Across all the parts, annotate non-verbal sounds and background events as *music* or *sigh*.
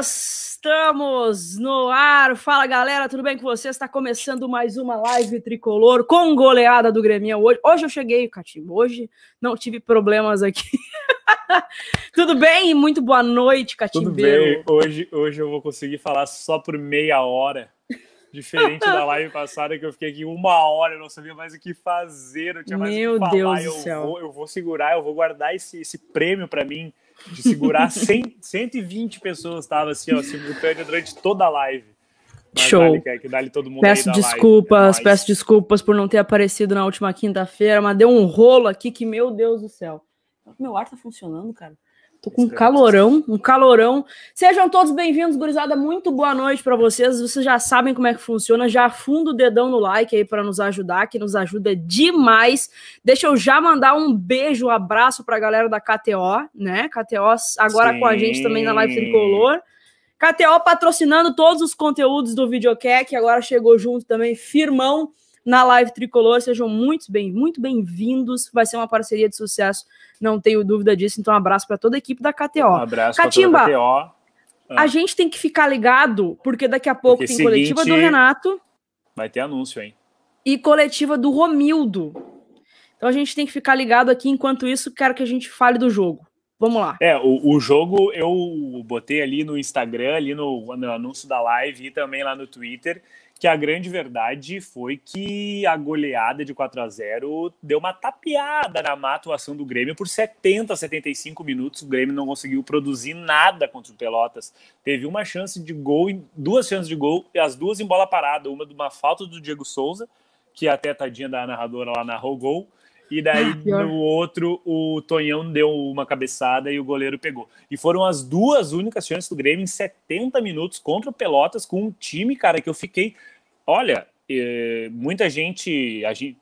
Estamos no ar. Fala galera, tudo bem com você? Está começando mais uma live tricolor com goleada do Grêmio hoje. Hoje eu cheguei, Catimbo. Hoje não tive problemas aqui. *laughs* tudo bem? Muito boa noite, Catimbo. Tudo bem. Hoje, hoje eu vou conseguir falar só por meia hora. Diferente da live passada, que eu fiquei aqui uma hora, eu não sabia mais o que fazer, eu tinha mais Meu o que falar. Deus eu do céu. Vou, eu vou segurar, eu vou guardar esse, esse prêmio para mim de segurar 100, 120 pessoas, estava assim, ó, simultâneo durante toda a live. Mas Show. Dali, que, que dali todo mundo Peço desculpas, live, é nóis. peço desculpas por não ter aparecido na última quinta-feira, mas deu um rolo aqui que, meu Deus do céu. Meu ar tá funcionando, cara. Tô com um calorão, um calorão. Sejam todos bem-vindos, gurizada. Muito boa noite para vocês. Vocês já sabem como é que funciona. Já afunda o dedão no like aí para nos ajudar, que nos ajuda demais. Deixa eu já mandar um beijo, um abraço pra galera da KTO, né? KTO agora com a gente também na Live Sim. Tricolor. KTO patrocinando todos os conteúdos do Videocast, agora chegou junto também, firmão na Live Tricolor. Sejam muito bem, muito bem-vindos. Vai ser uma parceria de sucesso, não tenho dúvida disso. Então, um abraço para toda a equipe da Um KTO. abraço Catimba. pra toda a KTO. Ah. A gente tem que ficar ligado, porque daqui a pouco Porque tem coletiva do Renato Vai ter anúncio, hein? e coletiva do Romildo. Então a gente tem que ficar ligado aqui. Enquanto isso, quero que a gente fale do jogo. Vamos lá. É, o, o jogo eu botei ali no Instagram, ali no, no anúncio da live e também lá no Twitter, que a grande verdade foi que a goleada de 4 a 0 deu uma tapeada na má atuação do Grêmio por 70, 75 minutos. O Grêmio não conseguiu produzir nada contra o Pelotas. Teve uma chance de gol, duas chances de gol, as duas em bola parada. Uma de uma falta do Diego Souza, que até tadinha da narradora lá narrou gol. E daí, *laughs* Ah, no outro, o Tonhão deu uma cabeçada e o goleiro pegou. E foram as duas únicas chances do Grêmio em 70 minutos contra o Pelotas, com um time, cara, que eu fiquei. Olha, eh, muita gente, a gente.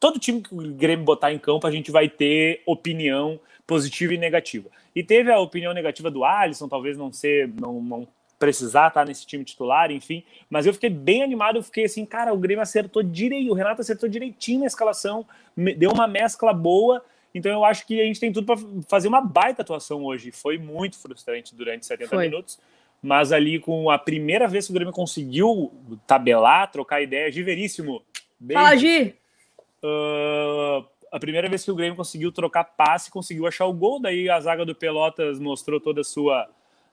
Todo time que o Grêmio botar em campo, a gente vai ter opinião positiva e negativa. E teve a opinião negativa do Alisson, talvez não ser, não, não precisar estar nesse time titular, enfim. Mas eu fiquei bem animado, eu fiquei assim, cara, o Grêmio acertou direito, o Renato acertou direitinho na escalação, deu uma mescla boa. Então eu acho que a gente tem tudo para fazer uma baita atuação hoje. Foi muito frustrante durante 70 Foi. minutos. Mas ali com a primeira vez que o Grêmio conseguiu tabelar, trocar ideia, Giveríssimo. beijo. Fala, Gi. Ah, a primeira vez que o Grêmio conseguiu trocar passe, conseguiu achar o gol, daí a zaga do Pelotas mostrou toda a sua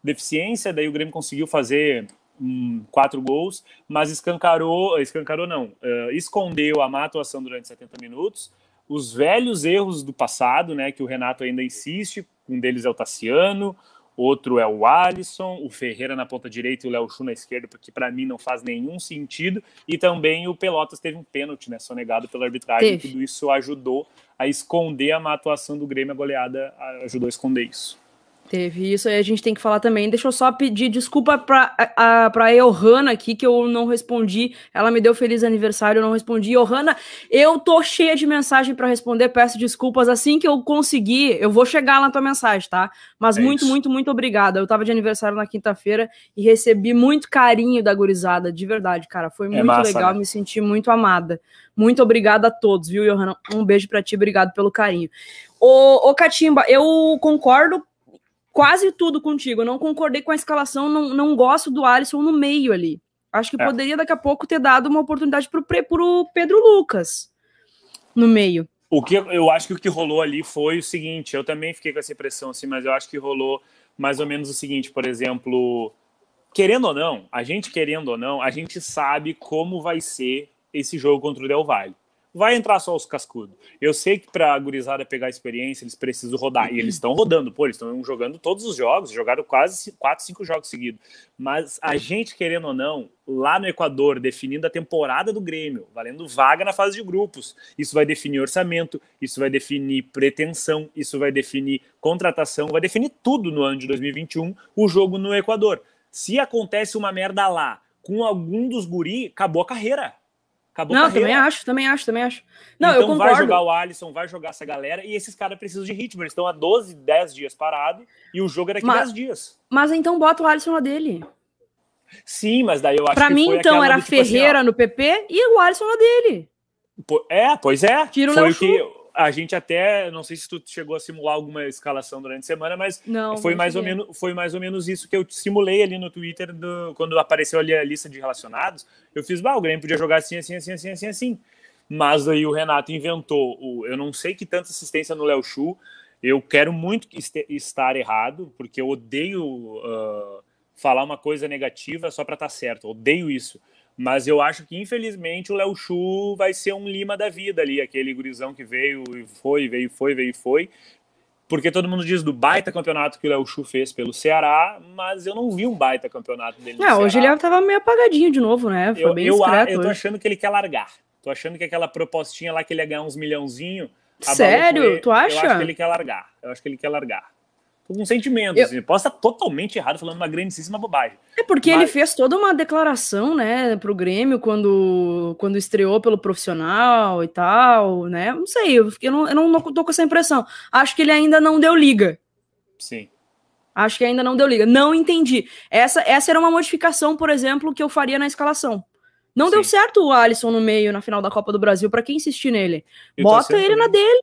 deficiência, daí o Grêmio conseguiu fazer hum, quatro gols, mas escancarou, escancarou não, ah, escondeu a má atuação durante 70 minutos, os velhos erros do passado, né, que o Renato ainda insiste, um deles é o Tassiano, outro é o Alisson, o Ferreira na ponta direita e o Léo Chu na esquerda, porque para mim não faz nenhum sentido, e também o Pelotas teve um pênalti, né, sonegado pela arbitragem, tudo isso ajudou a esconder a má atuação do Grêmio, a goleada ajudou a esconder isso. Teve isso aí, a gente tem que falar também. Deixa eu só pedir desculpa pra, a, pra Johanna aqui, que eu não respondi. Ela me deu feliz aniversário, eu não respondi. Johanna, eu tô cheia de mensagem pra responder, peço desculpas. Assim que eu conseguir, eu vou chegar na tua mensagem, tá? Mas É muito, isso. muito, muito obrigada. Eu tava de aniversário na quinta-feira e recebi muito carinho da gurizada, de verdade, cara. Foi muito massa, legal, né? me senti muito amada. Muito obrigada a todos, viu, Johanna? Um beijo pra ti, obrigado pelo carinho. Ô, ô Catimba, eu concordo quase tudo contigo. Eu não concordei com a escalação, não, não gosto do Alisson no meio ali. Acho que É. poderia daqui a pouco ter dado uma oportunidade Pre- pro Pedro Lucas no meio. O que eu- eu acho que o que rolou ali foi o seguinte, eu também fiquei com essa impressão assim, mas eu acho que rolou mais ou menos o seguinte, por exemplo, querendo ou não, a gente querendo ou não, a gente sabe como vai ser esse jogo contra o Del Valle. Vai entrar só os cascudos. Eu sei que para a gurizada pegar experiência, eles precisam rodar. E eles estão rodando, pô, eles estão jogando todos os jogos, jogaram quase 4, 5 jogos seguidos. Mas a gente, querendo ou não, lá no Equador, definindo a temporada do Grêmio, valendo vaga na fase de grupos. Isso vai definir orçamento, isso vai definir pretensão, isso vai definir contratação, vai definir tudo no ano de 2021, o jogo no Equador. Se acontece uma merda lá com algum dos guri, acabou a carreira. Acabou não, também acho, também acho, também acho. Não, então eu vai concordo. jogar o Alisson, vai jogar essa galera, e esses caras precisam de ritmo. Eles estão há 12, 10 dias parados, e o jogo é daqui Mas- 10 dias. Mas então bota o Alisson lá dele. Sim, mas daí eu acho Pra que mim, foi então, era do tipo assim, Ferreira no PP e o Alisson lá dele. é, pois é. Tira o foi o que a gente até, não sei se tu chegou a simular alguma escalação durante a semana, mas não, foi mais ou menos foi mais ou menos isso que eu simulei ali no Twitter do, quando apareceu ali a lista de relacionados. Eu fiz, bah, o Grêmio podia jogar assim, assim, assim, assim, assim, assim. Mas aí o Renato inventou o, eu não sei que tanta assistência no Léo Chu. Eu quero muito estar errado, porque eu odeio uh, falar uma coisa negativa só para estar tá certo. Eu odeio isso. Mas eu acho que, infelizmente, o Léo Chu vai ser um Lima da vida ali, aquele gurizão que veio e foi, veio, foi, veio e foi. Porque todo mundo diz do baita campeonato que o Léo Chu fez pelo Ceará, mas eu não vi um baita campeonato dele. Não, hoje ele tava meio apagadinho de novo, né? Foi eu, bem eu, eu tô achando que ele quer largar. Tô achando que aquela propostinha lá que ele ia ganhar uns milhãozinho. Sério? Tu acha? Eu acho que ele quer largar. Eu acho que ele quer largar com sentimentos. Eu... Assim. Posso estar totalmente errado falando uma grandíssima bobagem. É porque mas... ele fez toda uma declaração, né, pro Grêmio quando, quando estreou pelo profissional e tal, né? Não sei, eu, eu, não, eu não tô com essa impressão. Acho que ele ainda não deu liga. Sim. Acho que ainda não deu liga. Não entendi. Essa, essa era uma modificação, por exemplo, que eu faria na escalação. Não Sim. deu certo o Alisson no meio na final da Copa do Brasil, para quem insistir nele. Bota ele na dele.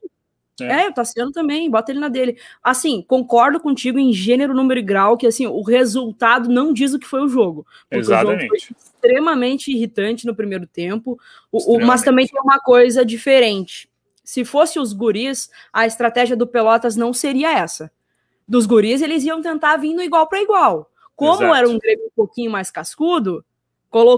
É. é, o Tassiano também, bota ele na dele. Assim, concordo contigo em gênero, número e grau, que assim, o resultado não diz o que foi o jogo. Exatamente. O jogo foi extremamente irritante no primeiro tempo, o, o, mas também tem uma coisa diferente. Se fosse os guris, a estratégia do Pelotas não seria essa. Dos guris, eles iam tentar vir no igual para igual. Como Exato. era um Grêmio um pouquinho mais cascudo,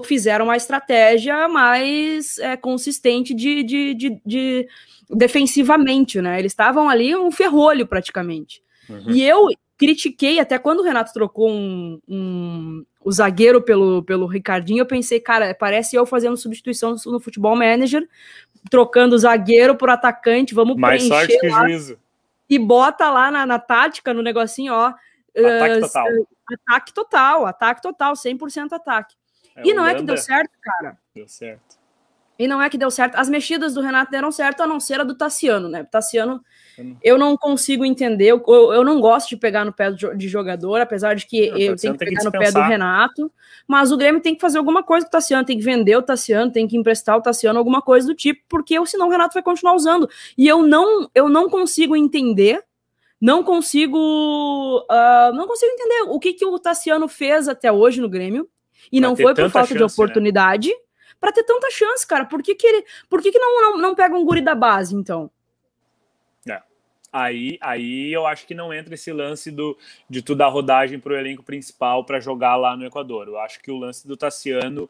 fizeram uma estratégia mais é, consistente de, de, de, de defensivamente, né? Eles estavam ali um ferrolho praticamente. Uhum. E eu critiquei, até quando o Renato trocou um, um, o zagueiro pelo, pelo Ricardinho, eu pensei, cara, parece eu fazendo substituição no futebol manager, trocando o zagueiro por atacante, vamos Mais preencher que lá, juízo. E bota lá na, na tática, no negocinho, ó. Ataque uh, total. Ataque total, ataque total, 100% ataque. É, e não é que deu certo, cara. Deu certo. E não é que deu certo. As mexidas do Renato deram certo, a não ser a do Tassiano, né? Tassiano, eu não consigo entender. Eu, eu não gosto de pegar no pé de jogador, apesar de que não, eu tenho que pegar que no pé do Renato. Mas o Grêmio tem que fazer alguma coisa com o Tassiano, tem que vender o Tassiano, tem que emprestar o Tassiano, alguma coisa do tipo, porque senão o Renato vai continuar usando. E eu não, eu não consigo entender. Não consigo. Uh, não consigo entender o que, que o Tassiano fez até hoje no Grêmio. E não foi por falta chance, de né? oportunidade. Né? Para ter tanta chance, cara. Por que, que ele. Por que, que não, não, não pega um guri da base, então? É. Aí, aí eu acho que não entra esse lance do, de tu dar rodagem para o elenco principal para jogar lá no Equador. Eu acho que o lance do Tassiano,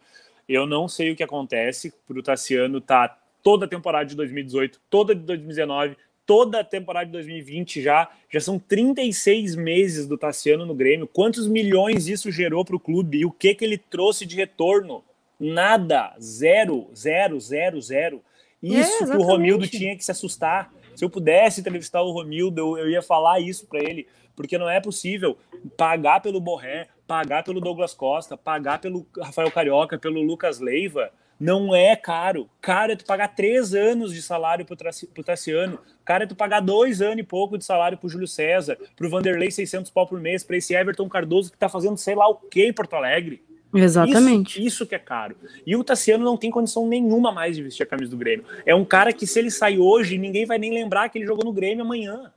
eu não sei o que acontece para o Tassiano tá toda a temporada de 2018, toda de 2019, toda a temporada de 2020 já. Já são 36 meses do Tassiano no Grêmio. Quantos milhões isso gerou para o clube e o que, que ele trouxe de retorno? Nada. Zero, zero, zero, zero. Isso é, que o Romildo tinha que se assustar. Se eu pudesse entrevistar o Romildo, eu, eu ia falar isso para ele, porque não é possível pagar pelo Borré, pagar pelo Douglas Costa, pagar pelo Rafael Carioca, pelo Lucas Leiva. Não é caro. Caro é tu pagar três anos de salário pro, pro Tassiano. Caro é tu pagar dois anos e pouco de salário pro Júlio César, pro Vanderlei 600 pau por mês, para esse Everton Cardoso que tá fazendo sei lá o que em Porto Alegre. Exatamente. Isso, isso, que é caro. E o Tassiano não tem condição nenhuma mais de vestir a camisa do Grêmio. É um cara que, se ele sair hoje, ninguém vai nem lembrar que ele jogou no Grêmio amanhã.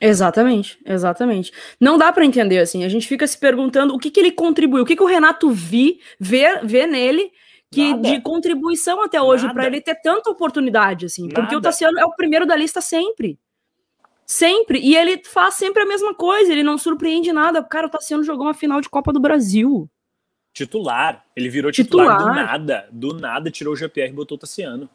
Exatamente, exatamente. Não dá para entender assim. A gente fica se perguntando o que, que ele contribuiu, o que, que o Renato vi, vê, vê nele que Nada. de contribuição até hoje para ele ter tanta oportunidade assim. Nada. Porque o Tassiano é o primeiro da lista sempre. Sempre. E ele faz sempre a mesma coisa, ele não surpreende nada. Cara, o Tassiano jogou uma final de Copa do Brasil titular. Ele virou titular, titular, do nada. Do nada tirou o GPR e botou o Tassiano.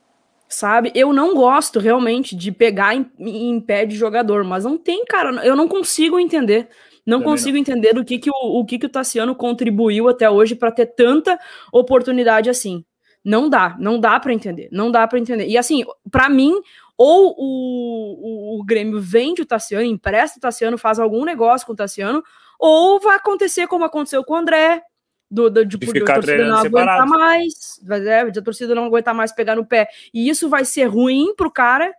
Sabe? Eu não gosto realmente de pegar em, em, pé de jogador, mas não tem, cara. Eu não consigo entender. Não Também consigo não. entender o que, que o, o que, que o Tassiano contribuiu até hoje para ter tanta oportunidade assim. Não dá, não dá para entender, não dá para entender. E assim, para mim, ou o, o, o, Grêmio vende o Tassiano, empresta o Tassiano, faz algum negócio com o Tassiano, ou vai acontecer como aconteceu com o André, do, do, de, de ficar torcida não aguentar mais, é, a torcida não aguentar mais pegar no pé. E isso vai ser ruim pro cara.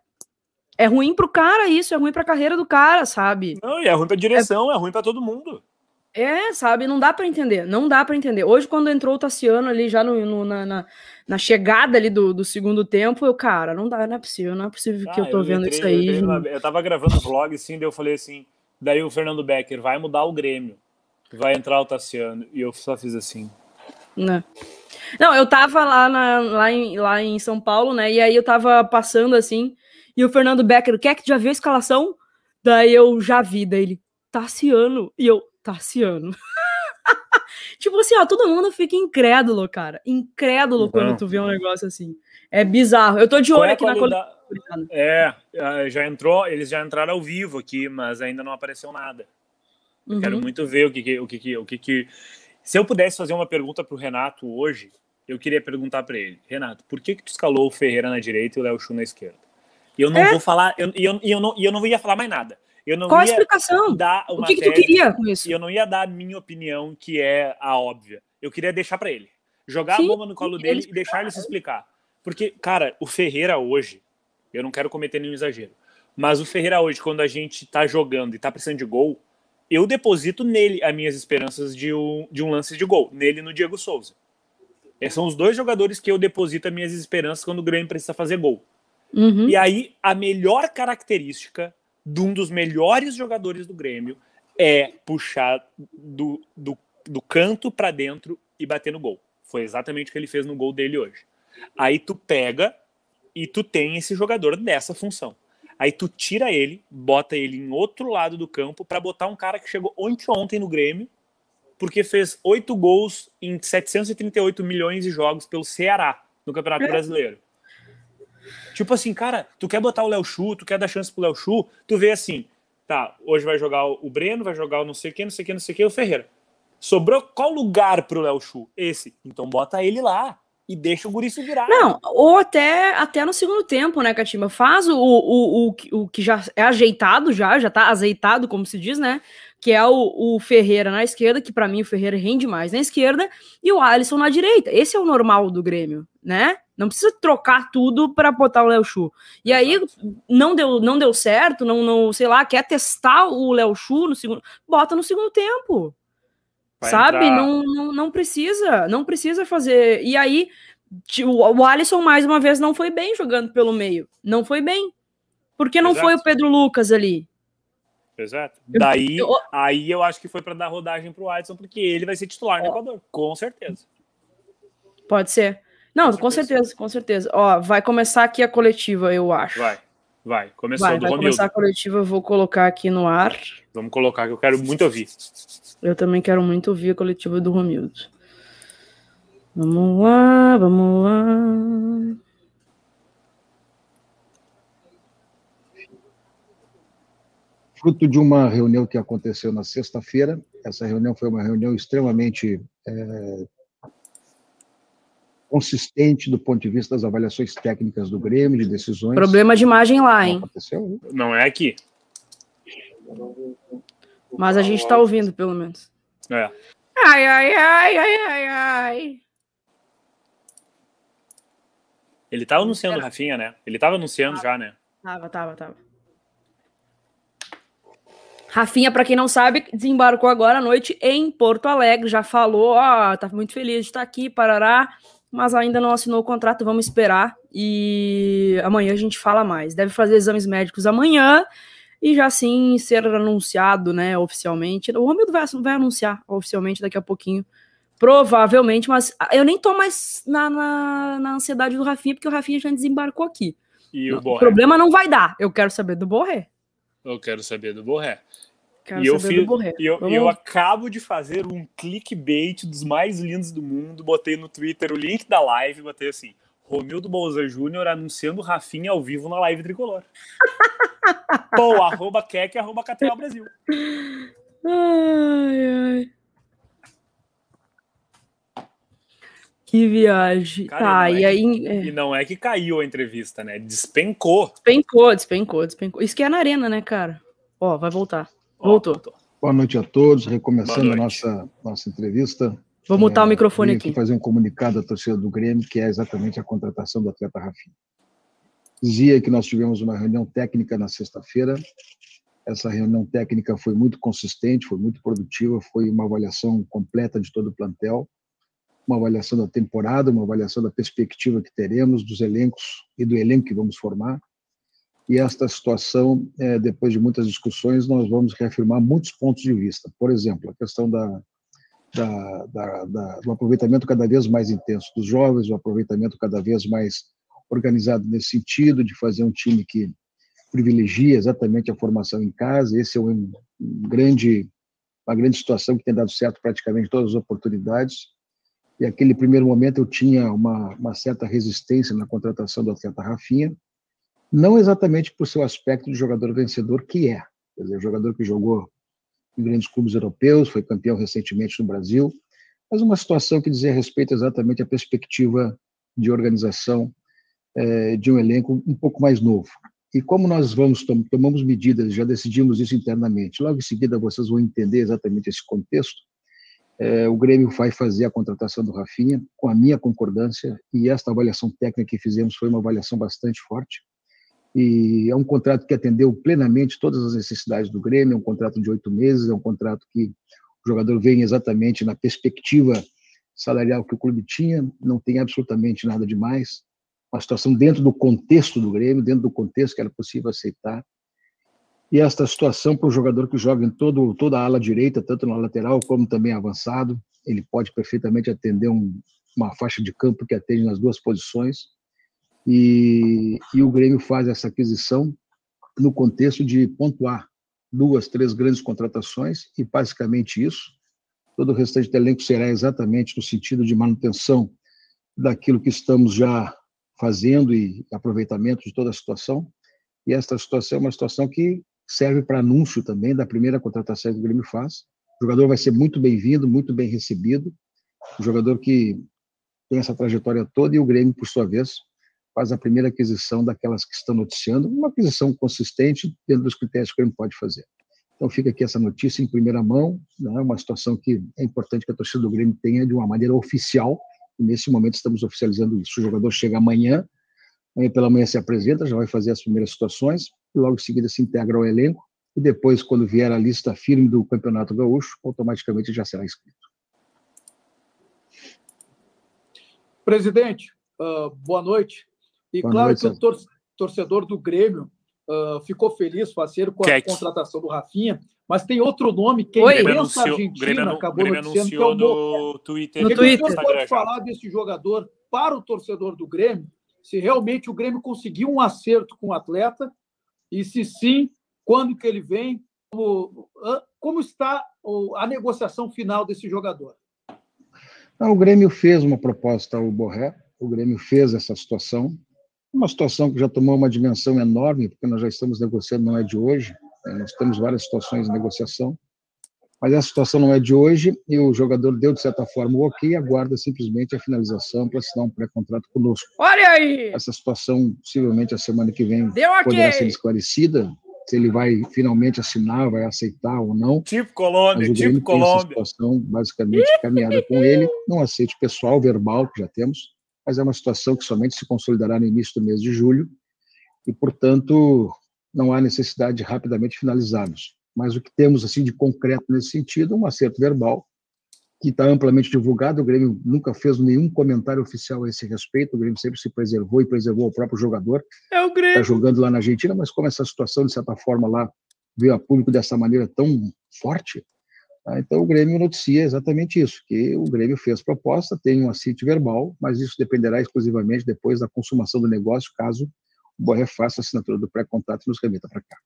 É ruim pro cara isso, é ruim pra carreira do cara, sabe? Não, e é ruim pra direção, é, é ruim pra todo mundo. É, sabe? Não dá para entender. Não dá para entender. Hoje, quando entrou o Tassiano ali, já no, no na, na, na, chegada ali do, do segundo tempo, eu, cara, não dá, não é possível, não é possível ah, que eu tô eu vendo entrei, isso aí. Eu, eu tava gravando vlog, assim, daí eu falei assim, daí o Fernando Becker vai mudar o Grêmio, vai entrar o Tassiano, e eu só fiz assim. Não. Não, eu tava lá, na, lá, em, lá em São Paulo, né, e aí eu tava passando assim, e o Fernando Becker, quer que já viu a escalação? Daí eu já vi, daí ele, Tassiano, e eu, Tassiano. *laughs* tipo assim, ó, todo mundo fica incrédulo, cara. Incrédulo uhum. quando tu vê um negócio assim. É bizarro. Eu tô de olho é aqui na. É, é, já entrou, eles já entraram ao vivo aqui, mas ainda não apareceu nada. Uhum. Quero muito ver o que, que o que, que, o que, que. Se eu pudesse fazer uma pergunta pro Renato hoje, eu queria perguntar para ele, Renato, por que que tu escalou o Ferreira na direita e o Léo Chu na esquerda? E eu não é? vou falar, eu, eu, eu, não, eu não ia falar mais nada. Eu não Qual a explicação? Dar o que, que tu queria com isso? Eu não ia dar a minha opinião, que é a óbvia. Eu queria deixar para ele. Jogar Sim, a bomba no colo dele e deixar ele se explicar. Porque, cara, o Ferreira hoje, eu não quero cometer nenhum exagero, mas o Ferreira hoje, quando a gente tá jogando e tá precisando de gol, eu deposito nele as minhas esperanças de um, de um lance de gol, nele no Diego Souza. Esses são os dois jogadores que eu deposito as minhas esperanças quando o Grêmio precisa fazer gol. Uhum. E aí, a melhor característica de um dos melhores jogadores do Grêmio é puxar do, do, do canto para dentro e bater no gol. Foi exatamente o que ele fez no gol dele hoje. Aí tu pega e tu tem esse jogador dessa função. Aí tu tira ele, bota ele em outro lado do campo para botar um cara que chegou ontem ontem no Grêmio, porque fez oito gols em 738 milhões de jogos pelo Ceará no Campeonato é. Brasileiro. Tipo assim, cara, tu quer botar o Léo Chu, tu quer dar chance pro Léo Chu, tu vê assim, tá, hoje vai jogar o Breno, vai jogar o não sei quem, não sei quem, não sei quem, o Ferreira. Sobrou qual lugar pro Léo Chu? Esse. Então bota ele lá e deixa o guri se virar. Não, ou até, até no segundo tempo, né, Catimba? Faz o, o, o, o que já é ajeitado, já, já tá azeitado, como se diz, né? Que é o, o Ferreira na esquerda, que para mim o Ferreira rende mais na esquerda, e o Alisson na direita. Esse é o normal do Grêmio, né? Não precisa trocar tudo para botar o Léo Chu. E aí não deu, não deu certo, não, não, sei lá, quer testar o Léo Chu no segundo, bota no segundo tempo. Vai sabe? Não, não, não precisa, não precisa fazer. E aí o Alisson mais uma vez não foi bem jogando pelo meio. Não foi bem. Porque não Exato. foi o Pedro Lucas ali. Exato. Daí, eu... aí eu acho que foi para dar rodagem pro Alisson, porque ele vai ser titular no Equador, com certeza. Pode ser. Não, com certeza, com certeza. Ó, vai começar aqui a coletiva, eu acho. Vai, vai. Começou vai, do vai Romildo. começar a coletiva, eu vou colocar aqui no ar. Vamos colocar, que eu quero muito ouvir. Eu também quero muito ouvir a coletiva do Romildo. Vamos lá, vamos lá. Fruto de uma reunião que aconteceu na sexta-feira. Essa reunião foi uma reunião extremamente é, consistente do ponto de vista das avaliações técnicas do Grêmio, de decisões. Problema de imagem lá, hein? Não, Não é aqui. Mas a gente tá ouvindo, pelo menos. É. Ai, ai, ai, ai, ai, ai. Ele tava anunciando o Rafinha, né? Ele tava anunciando tava, já, né? Tava, tava, tava. Rafinha, para quem não sabe, desembarcou agora à noite em Porto Alegre. Já falou, ó, tá muito feliz de estar aqui, parará mas ainda não assinou o contrato, vamos esperar e amanhã a gente fala mais. Deve fazer exames médicos amanhã e já sim ser anunciado, né, oficialmente. O Romildo vai, vai anunciar oficialmente daqui a pouquinho, provavelmente, mas eu nem tô mais na, na, na ansiedade do Rafinha, porque o Rafinha já desembarcou aqui. E o, o problema não vai dar, eu quero saber do Borré. Eu quero saber do Borré. Quero e eu, fiz, e eu, eu, acabo de fazer um clickbait dos mais lindos do mundo. Botei no Twitter o link da live, botei assim: Romildo Bolsa Júnior anunciando Rafinha ao vivo na live tricolor. *laughs* Pô, arroba Kek, arroba Catel Brasil. Ai, ai. Que viagem. Cara, tá, e, é aí. Que, é. E não é que caiu a entrevista, né? Despencou. Despencou, despencou, despencou. Isso que é na arena, né, cara? Ó, vai voltar. Voltou. Boa noite a todos, recomeçando a nossa, nossa entrevista. Vou mutar é, o microfone aqui. fazer um comunicado à torcida do Grêmio, que é exatamente a contratação do atleta Rafinha. Dizia que nós tivemos uma reunião técnica na sexta-feira Essa reunião técnica foi muito consistente, foi muito produtiva, foi uma avaliação completa de todo o plantel, uma avaliação da temporada, uma avaliação da perspectiva que teremos, dos elencos e do elenco que vamos formar. E esta situação, é, depois de muitas discussões, nós vamos reafirmar muitos pontos de vista. Por exemplo, a questão da, da, da, da, do aproveitamento cada vez mais intenso dos jovens, o aproveitamento cada vez mais organizado nesse sentido, de fazer um time que privilegia exatamente a formação em casa. Esse é um, um grande, uma grande situação que tem dado certo praticamente todas as oportunidades. E aquele primeiro momento eu tinha uma, uma certa resistência na contratação do atleta Rafinha, não exatamente por seu aspecto de jogador vencedor, que é, quer dizer, jogador que jogou em grandes clubes europeus, foi campeão recentemente no Brasil, mas uma situação que dizia respeito exatamente à perspectiva de organização é, de um elenco um pouco mais novo. E como nós vamos tomamos medidas, já decidimos isso internamente. Logo em seguida vocês vão entender exatamente esse contexto. É, o Grêmio vai fazer a contratação do Rafinha com a minha concordância e esta avaliação técnica que fizemos foi uma avaliação bastante forte. E é um contrato que atendeu plenamente todas as necessidades do Grêmio. É um contrato de oito meses, é um contrato que o jogador vem exatamente na perspectiva salarial que o clube tinha. Não tem absolutamente nada de mais uma situação dentro do contexto do Grêmio, dentro do contexto que era possível aceitar. E esta situação para o jogador que joga em todo, toda a ala direita, tanto na lateral como também avançado, ele pode perfeitamente atender um, uma faixa de campo que atende nas duas posições. E, e o Grêmio faz essa aquisição no contexto de pontuar duas, três grandes contratações e basicamente isso. Todo o restante do elenco será exatamente no sentido de manutenção daquilo que estamos já fazendo e aproveitamento de toda a situação. E esta situação é uma situação que serve para anúncio também da primeira contratação que o Grêmio faz. O jogador vai ser muito bem-vindo, muito bem recebido. Um jogador que tem essa trajetória toda e o Grêmio, por sua vez, faz a primeira aquisição daquelas que estão noticiando, uma aquisição consistente dentro dos critérios que o Grêmio pode fazer. Então fica aqui essa notícia em primeira mão, né, uma situação que é importante que a torcida do Grêmio tenha de uma maneira oficial, e nesse momento estamos oficializando isso. O jogador chega amanhã, amanhã pela manhã se apresenta, já vai fazer as primeiras situações, e logo em seguida se integra ao elenco, e depois, quando vier a lista firme do Campeonato Gaúcho, automaticamente já será inscrito. Presidente, uh, boa noite. E boa claro noite, que o tor torcedor do Grêmio uh, ficou feliz, faceiro, com a Kek. contratação do Rafinha, mas tem outro nome que a imprensa argentina acabou Grêmio noticiando, que é o no Twitter. No Twitter. Você pode falar desse jogador para o torcedor do Grêmio, se realmente o Grêmio conseguiu um acerto com o atleta, e se sim, quando que ele vem, como, como está a negociação final desse jogador? o Grêmio fez uma proposta ao Borré, o Grêmio fez essa situação, uma situação que já tomou uma dimensão enorme, porque nós já estamos negociando, não é de hoje, é, nós temos várias situações de negociação, mas essa situação não é de hoje e o jogador deu, de certa forma, o ok e aguarda simplesmente a finalização para assinar um pré-contrato conosco. Olha aí! Essa situação, possivelmente, a semana que vem deu poderá okay. ser esclarecida, se ele vai finalmente assinar, vai aceitar ou não. Tipo Colômbia, tipo Colômbia. situação basicamente caminhada com ele, não aceite pessoal, verbal, que já temos, mas é uma situação que somente se consolidará no início do mês de julho e, portanto, não há necessidade de rapidamente finalizarmos. Mas o que temos assim de concreto nesse sentido é um acerto verbal que está amplamente divulgado. O Grêmio nunca fez nenhum comentário oficial a esse respeito. O Grêmio sempre se preservou e preservou o próprio jogador. É o Grêmio. Está jogando lá na Argentina, mas como essa situação, de certa forma, lá veio a público dessa maneira tão forte, tá? então o Grêmio noticia exatamente isso, que o Grêmio fez proposta, tem um assíntio verbal, mas isso dependerá exclusivamente depois da consumação do negócio, caso o Borré faça a assinatura do pré-contrato e nos remeta para cá.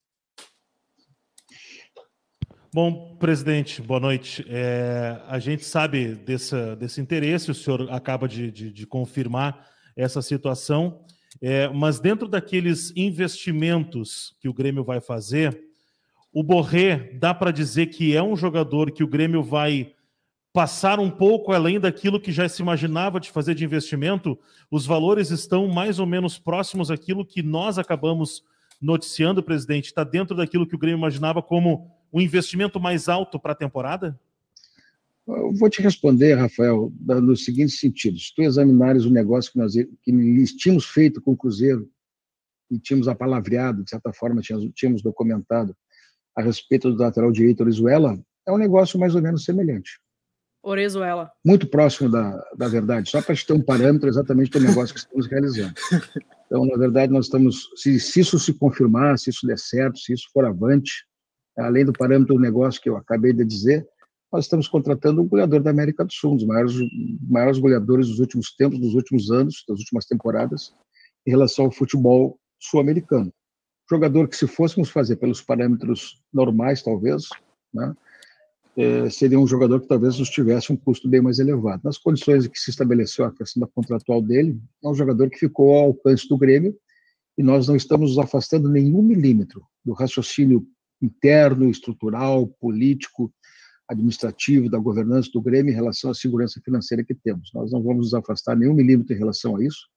Bom, presidente, boa noite. É, a gente sabe desse, interesse, o senhor acaba de, de, de confirmar essa situação, é, mas dentro daqueles investimentos que o Grêmio vai fazer, o Borré dá para dizer que é um jogador que o Grêmio vai passar um pouco além daquilo que já se imaginava de fazer de investimento, os valores estão mais ou menos próximos àquilo que nós acabamos noticiando, presidente? Está dentro daquilo que o Grêmio imaginava como um investimento mais alto para a temporada? Eu vou te responder, Rafael, no seguinte sentido. Se tu examinares o negócio que nós que tínhamos feito com o Cruzeiro e tínhamos apalavreado, de certa forma, tínhamos, tínhamos documentado, a respeito do lateral direito Orizuela, é um negócio mais ou menos semelhante. Orezuela. Muito próximo da, da verdade, só para ter um parâmetro exatamente do negócio que estamos realizando. Então, na verdade, nós estamos, se, se isso se confirmar, se isso der certo, se isso for avante, além do parâmetro do negócio que eu acabei de dizer, nós estamos contratando um goleador da América do Sul, um dos maiores, maiores goleadores dos últimos tempos, dos últimos anos, das últimas temporadas, em relação ao futebol sul-americano. Jogador que, se fôssemos fazer pelos parâmetros normais, talvez, né, é, seria um jogador que talvez nos tivesse um custo bem mais elevado. Nas condições em que se estabeleceu a questão da contratual dele, é um jogador que ficou ao alcance do Grêmio e nós não estamos nos afastando nenhum milímetro do raciocínio interno, estrutural, político, administrativo, da governança do Grêmio em relação à segurança financeira que temos. Nós não vamos nos afastar nenhum milímetro em relação a isso.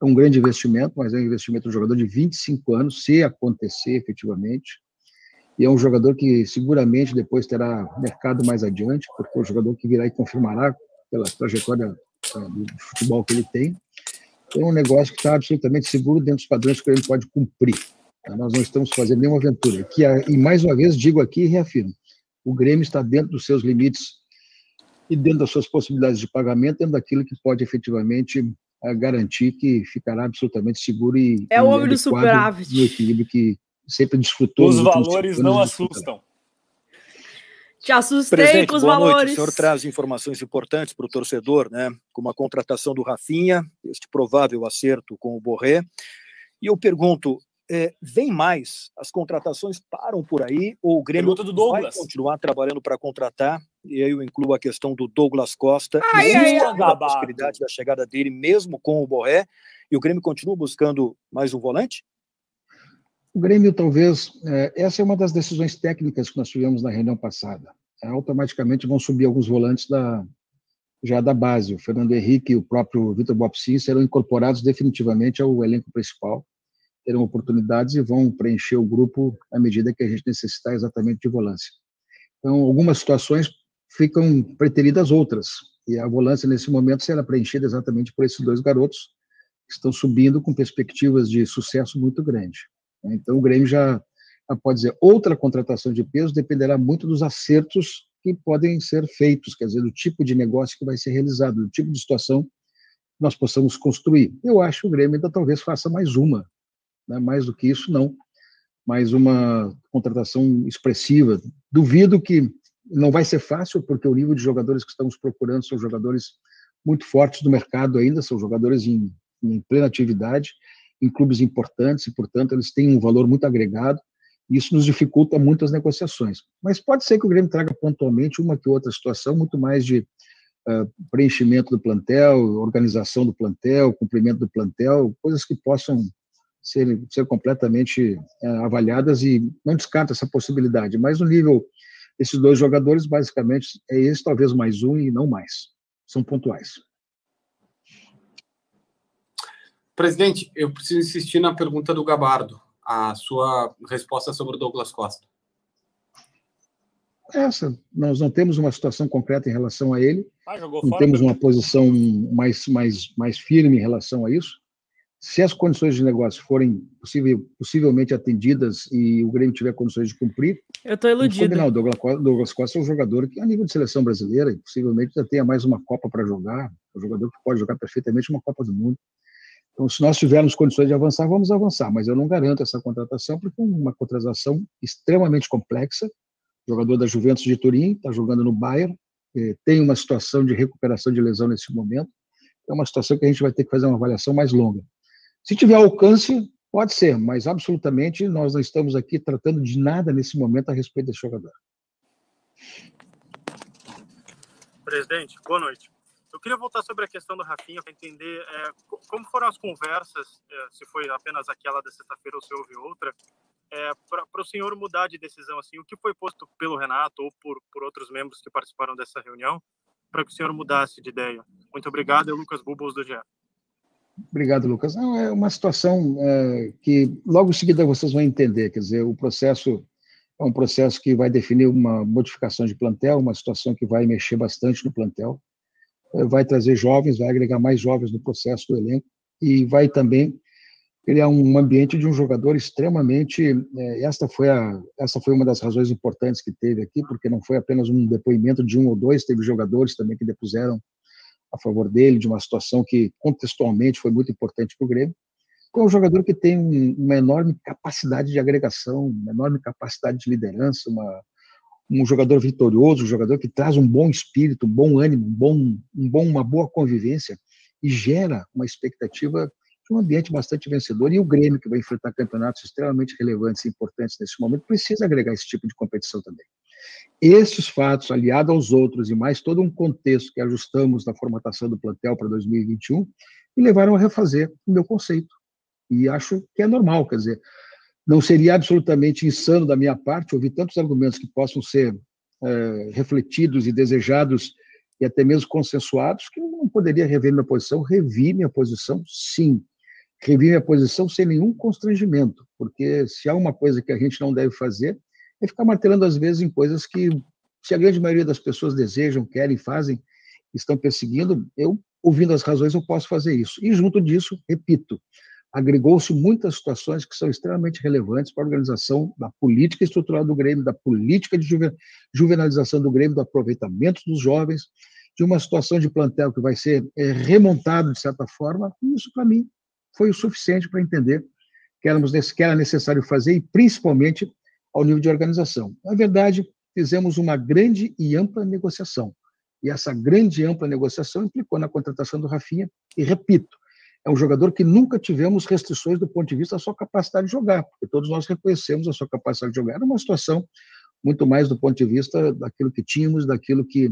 É um grande investimento, mas é um investimento de um jogador de 25 anos, se acontecer efetivamente e é um jogador que seguramente depois terá mercado mais adiante, porque é um jogador que virá e confirmará pela trajetória eh, do futebol que ele tem. É um negócio que está absolutamente seguro dentro dos padrões que ele pode cumprir. Tá? Nós não estamos fazendo nenhuma aventura. Que, e mais uma vez digo aqui e reafirmo: o Grêmio está dentro dos seus limites e dentro das suas possibilidades de pagamento, dentro daquilo que pode efetivamente garantir que ficará absolutamente seguro e é o homem do superávit no equilíbrio que sempre desfrutou. Os valores não assustam. Te assustei Presidente, com os boa valores. Noite. O senhor traz informações importantes para o torcedor, né? Como a contratação do Rafinha, este provável acerto com o Borré. E eu pergunto, é, vem mais? As contratações param por aí ou o Grêmio vai continuar trabalhando para contratar? E aí eu incluo a questão do Douglas Costa. Ai, ai, ai, a possibilidade da chegada dele, mesmo com o Borré. E o Grêmio continua buscando mais um volante? O Grêmio, talvez, é, essa é uma das decisões técnicas que nós tivemos na reunião passada. É, automaticamente vão subir alguns volantes da, já da base. O Fernando Henrique e o próprio Vitor Bopsin serão incorporados definitivamente ao elenco principal, terão oportunidades e vão preencher o grupo à medida que a gente necessitar exatamente de volância. Então, algumas situações ficam preteridas outras, e a volância nesse momento será preenchida exatamente por esses dois garotos que estão subindo com perspectivas de sucesso muito grande. Né? Então, o Grêmio já, pode dizer, outra contratação de peso dependerá muito dos acertos que podem ser feitos, quer dizer, do tipo de negócio que vai ser realizado, do tipo de situação que nós possamos construir. Eu acho que o Grêmio ainda talvez faça mais uma, né? mais do que isso, não. Mais uma contratação expressiva. Duvido que não vai ser fácil, porque o nível de jogadores que estamos procurando são jogadores muito fortes do mercado ainda, são jogadores em, em plena atividade, em clubes importantes e, portanto, eles têm um valor muito agregado. E isso nos dificulta muito as negociações. Mas pode ser que o Grêmio traga pontualmente uma que outra situação, muito mais de uh, preenchimento do plantel, organização do plantel, cumprimento do plantel, coisas que possam ser, ser completamente uh, avaliadas e não descarta essa possibilidade. Mas no nível desses dois jogadores, basicamente, é esse, talvez mais um e não mais. São pontuais. Presidente, eu preciso insistir na pergunta do Gabardo, a sua resposta sobre o Douglas Costa. Essa, nós não temos uma situação concreta em relação a ele, ah, não temos uma posição mais, mais, mais firme em relação a isso. Se as condições de negócio forem possível, possivelmente atendidas e o Grêmio tiver condições de cumprir, eu estou iludido. Não, Douglas, Douglas Costa é um jogador que, a nível de seleção brasileira, e possivelmente já tenha mais uma Copa para jogar, é um jogador que pode jogar perfeitamente uma Copa do Mundo. Então, se nós tivermos condições de avançar, vamos avançar, mas eu não garanto essa contratação, porque é uma contratação extremamente complexa. O jogador da Juventus de Turim está jogando no Bayern, eh, tem uma situação de recuperação de lesão nesse momento. É uma situação que a gente vai ter que fazer uma avaliação mais longa. Se tiver alcance, pode ser, mas absolutamente nós não estamos aqui tratando de nada nesse momento a respeito desse jogador. Presidente, boa noite. Eu queria voltar sobre a questão do Rafinha para entender é, como foram as conversas, é, se foi apenas aquela da sexta-feira ou se houve outra, é, para o senhor mudar de decisão. Assim, o que foi posto pelo Renato ou por, por outros membros que participaram dessa reunião para que o senhor mudasse de ideia? Muito obrigado, é Lucas Bubos do GE. Obrigado, Lucas. Não, é uma situação é, que logo em seguida vocês vão entender. Quer dizer, o processo é um processo que vai definir uma modificação de plantel, uma situação que vai mexer bastante no plantel vai trazer jovens, vai agregar mais jovens no processo do elenco e vai também é um ambiente de um jogador extremamente. É, esta foi a, foi uma das razões importantes que teve aqui, porque não foi apenas um depoimento de um ou dois, teve jogadores também que depuseram a favor dele de uma situação que contextualmente foi muito importante para o Grêmio. É um jogador que tem uma enorme capacidade de agregação, uma enorme capacidade de liderança, uma, um jogador vitorioso, um jogador que traz um bom espírito, um bom ânimo, um bom, um bom, uma boa convivência e gera uma expectativa de um ambiente bastante vencedor. E o Grêmio, que vai enfrentar campeonatos extremamente relevantes e importantes nesse momento, precisa agregar esse tipo de competição também. Esses fatos, aliados aos outros e mais todo um contexto que ajustamos na formatação do plantel para 2021, me levaram a refazer o meu conceito. E acho que é normal, quer dizer, não seria absolutamente insano da minha parte ouvir tantos argumentos que possam ser é, refletidos e desejados e até mesmo consensuados, que eu não poderia rever minha posição. Revi minha posição, sim. Revi minha posição sem nenhum constrangimento, porque se há uma coisa que a gente não deve fazer é ficar martelando às vezes em coisas que, se a grande maioria das pessoas desejam, querem, fazem, estão perseguindo, eu, ouvindo as razões, eu posso fazer isso. E junto disso, repito, agregou-se muitas situações que são extremamente relevantes para a organização da política estrutural do Grêmio, da política de juvenalização do Grêmio, do aproveitamento dos jovens, de uma situação de plantel que vai ser é, remontado de certa forma, e isso para mim foi o suficiente para entender que, éramos, que era necessário fazer e principalmente ao nível de organização. Na verdade, fizemos uma grande e ampla negociação. E essa grande e ampla negociação implicou na contratação do Rafinha, e repito, é um jogador que nunca tivemos restrições do ponto de vista da sua capacidade de jogar, porque todos nós reconhecemos a sua capacidade de jogar. Era uma situação muito mais do ponto de vista daquilo que tínhamos, daquilo que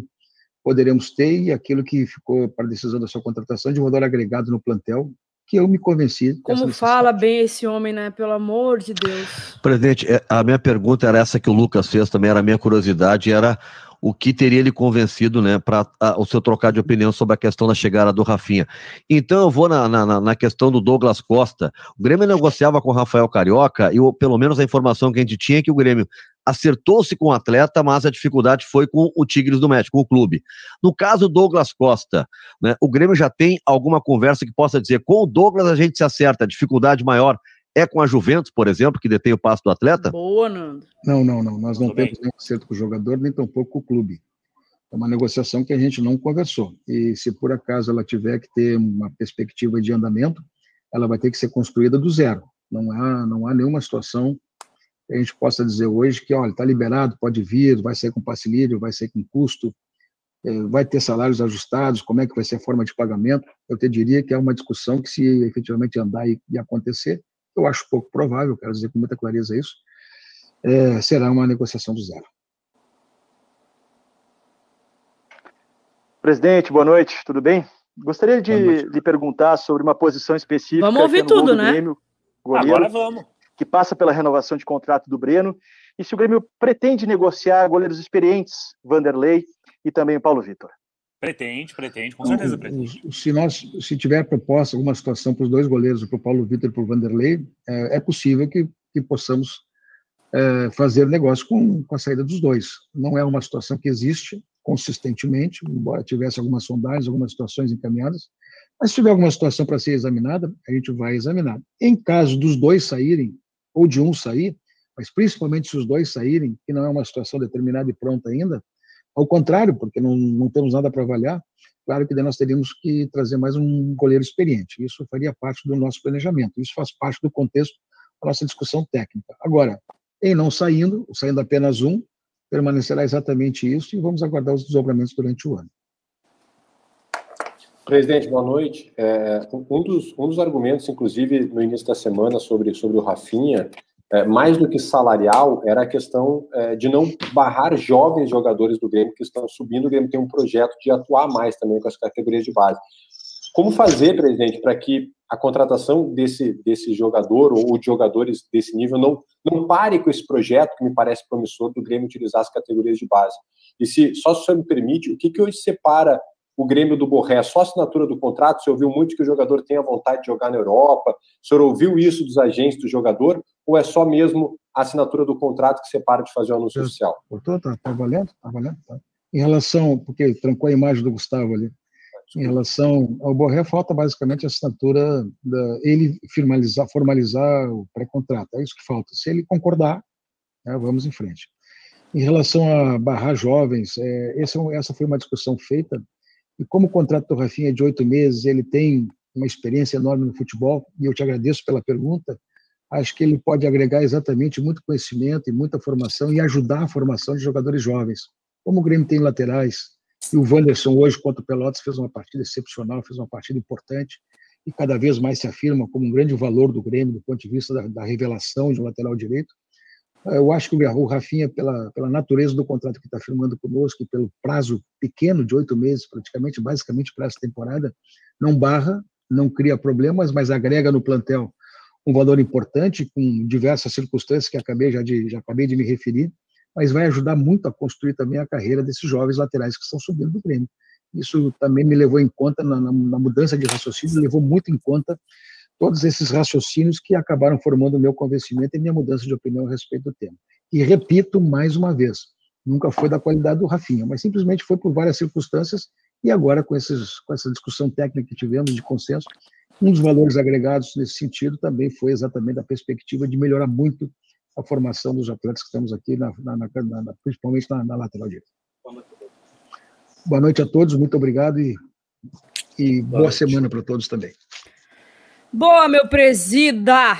poderemos ter e aquilo que ficou para a decisão da sua contratação de um valor agregado no plantel, que eu me convenci. Como fala bem esse homem, né? Pelo amor de Deus. Presidente, é, a minha pergunta era essa que o Lucas fez também, era a minha curiosidade, era o que teria ele convencido, né, para o seu trocar de opinião sobre a questão da chegada do Rafinha. Então eu vou na, na, na, questão do Douglas Costa. O Grêmio negociava com o Rafael Carioca e pelo menos a informação que a gente tinha é que o Grêmio acertou-se com o atleta, mas a dificuldade foi com o Tigres do México, com o clube. No caso Douglas Costa, né, o Grêmio já tem alguma conversa que possa dizer com o Douglas a gente se acerta, a dificuldade maior é com a Juventus, por exemplo, que detém o passo do atleta? Boa, Nando. Não, não, não. Nós não Tudo temos bem. nenhum acerto com o jogador, nem tampouco com o clube. É uma negociação que a gente não conversou. E se por acaso ela tiver que ter uma perspectiva de andamento, ela vai ter que ser construída do zero. Não há, não há nenhuma situação a gente possa dizer hoje que, olha, está liberado, pode vir, vai sair com passe livre, vai sair com custo, é, vai ter salários ajustados, como é que vai ser a forma de pagamento. Eu te diria que é uma discussão que, se efetivamente andar e, e acontecer, eu acho pouco provável, quero dizer com muita clareza isso, é, será uma negociação do zero. Presidente, boa noite, tudo bem? Gostaria de lhe perguntar sobre uma posição específica. Vamos ouvir tudo, né? Grêmio, goleiro, Agora vamos. Que passa pela renovação de contrato do Breno. E se o Grêmio pretende negociar goleiros experientes, Vanderlei e também o Paulo Vitor. Pretende, pretende, com certeza pretende. Se, nós, se tiver proposta, alguma situação para os dois goleiros, para o Paulo Vitor e para o Vanderlei, é, é possível que, que possamos é, fazer negócio com, com a saída dos dois. Não é uma situação que existe consistentemente, embora tivesse algumas sondagens, algumas situações encaminhadas, mas se tiver alguma situação para ser examinada, a gente vai examinar. Em caso dos dois saírem, ou de um sair, mas principalmente se os dois saírem, que não é uma situação determinada e pronta ainda, ao contrário, porque não, não temos nada para avaliar, claro que daí nós teríamos que trazer mais um goleiro experiente. Isso faria parte do nosso planejamento. Isso faz parte do contexto da nossa discussão técnica. Agora, em não saindo, saindo apenas um, permanecerá exatamente isso e vamos aguardar os desdobramentos durante o ano. Presidente, boa noite. É, um, dos, um dos argumentos, inclusive, no início da semana sobre, sobre o Rafinha, é, mais do que salarial, era a questão é, de não barrar jovens jogadores do Grêmio que estão subindo. O Grêmio tem um projeto de atuar mais também com as categorias de base. Como fazer, presidente, para que a contratação desse, desse jogador ou de jogadores desse nível não, não pare com esse projeto que me parece promissor do Grêmio utilizar as categorias de base? E se, só se o senhor me permite, o que, que hoje separa o Grêmio do Borré, só assinatura do contrato? Você ouviu muito que o jogador tem a vontade de jogar na Europa? O senhor ouviu isso dos agentes do jogador? Ou é só mesmo a assinatura do contrato que separa de fazer o anúncio Eu, oficial? Tá, tá valendo? Tá valendo? Tá. Em relação, porque trancou a imagem do Gustavo ali. Em relação ao Borré, falta basicamente a assinatura, da, ele formalizar, formalizar o pré-contrato. É isso que falta. Se ele concordar, né, vamos em frente. Em relação a barrar jovens, é, essa, é essa foi uma discussão feita, e como o contrato do Rafinha é de oito meses, ele tem uma experiência enorme no futebol, e eu te agradeço pela pergunta, acho que ele pode agregar exatamente muito conhecimento e muita formação e ajudar a formação de jogadores jovens. Como o Grêmio tem laterais, e o Wanderson hoje contra o Pelotas fez uma partida excepcional, fez uma partida importante e cada vez mais se afirma como um grande valor do Grêmio do ponto de vista da, da revelação de um lateral direito. Eu acho que o Rafinha, pela, pela natureza do contrato que está firmando conosco e pelo prazo pequeno de oito meses, praticamente, basicamente para essa temporada, não barra, não cria problemas, mas agrega no plantel um valor importante com diversas circunstâncias que acabei já de já acabei de me referir mas vai ajudar muito a construir também a carreira desses jovens laterais que estão subindo do Grêmio. Isso também me levou em conta, na, na, na mudança de raciocínio, levou muito em conta todos esses raciocínios que acabaram formando o meu convencimento e minha mudança de opinião a respeito do tema. E repito mais uma vez, nunca foi da qualidade do Rafinha, mas simplesmente foi por várias circunstâncias e agora com, esses, com essa discussão técnica que tivemos de consenso, um dos valores agregados nesse sentido também foi exatamente a perspectiva de melhorar muito a formação dos atletas que estamos aqui, na, na, na, principalmente na, lateral direita. Boa noite a todos, muito obrigado e, e boa, boa semana para todos também. Boa, meu presida!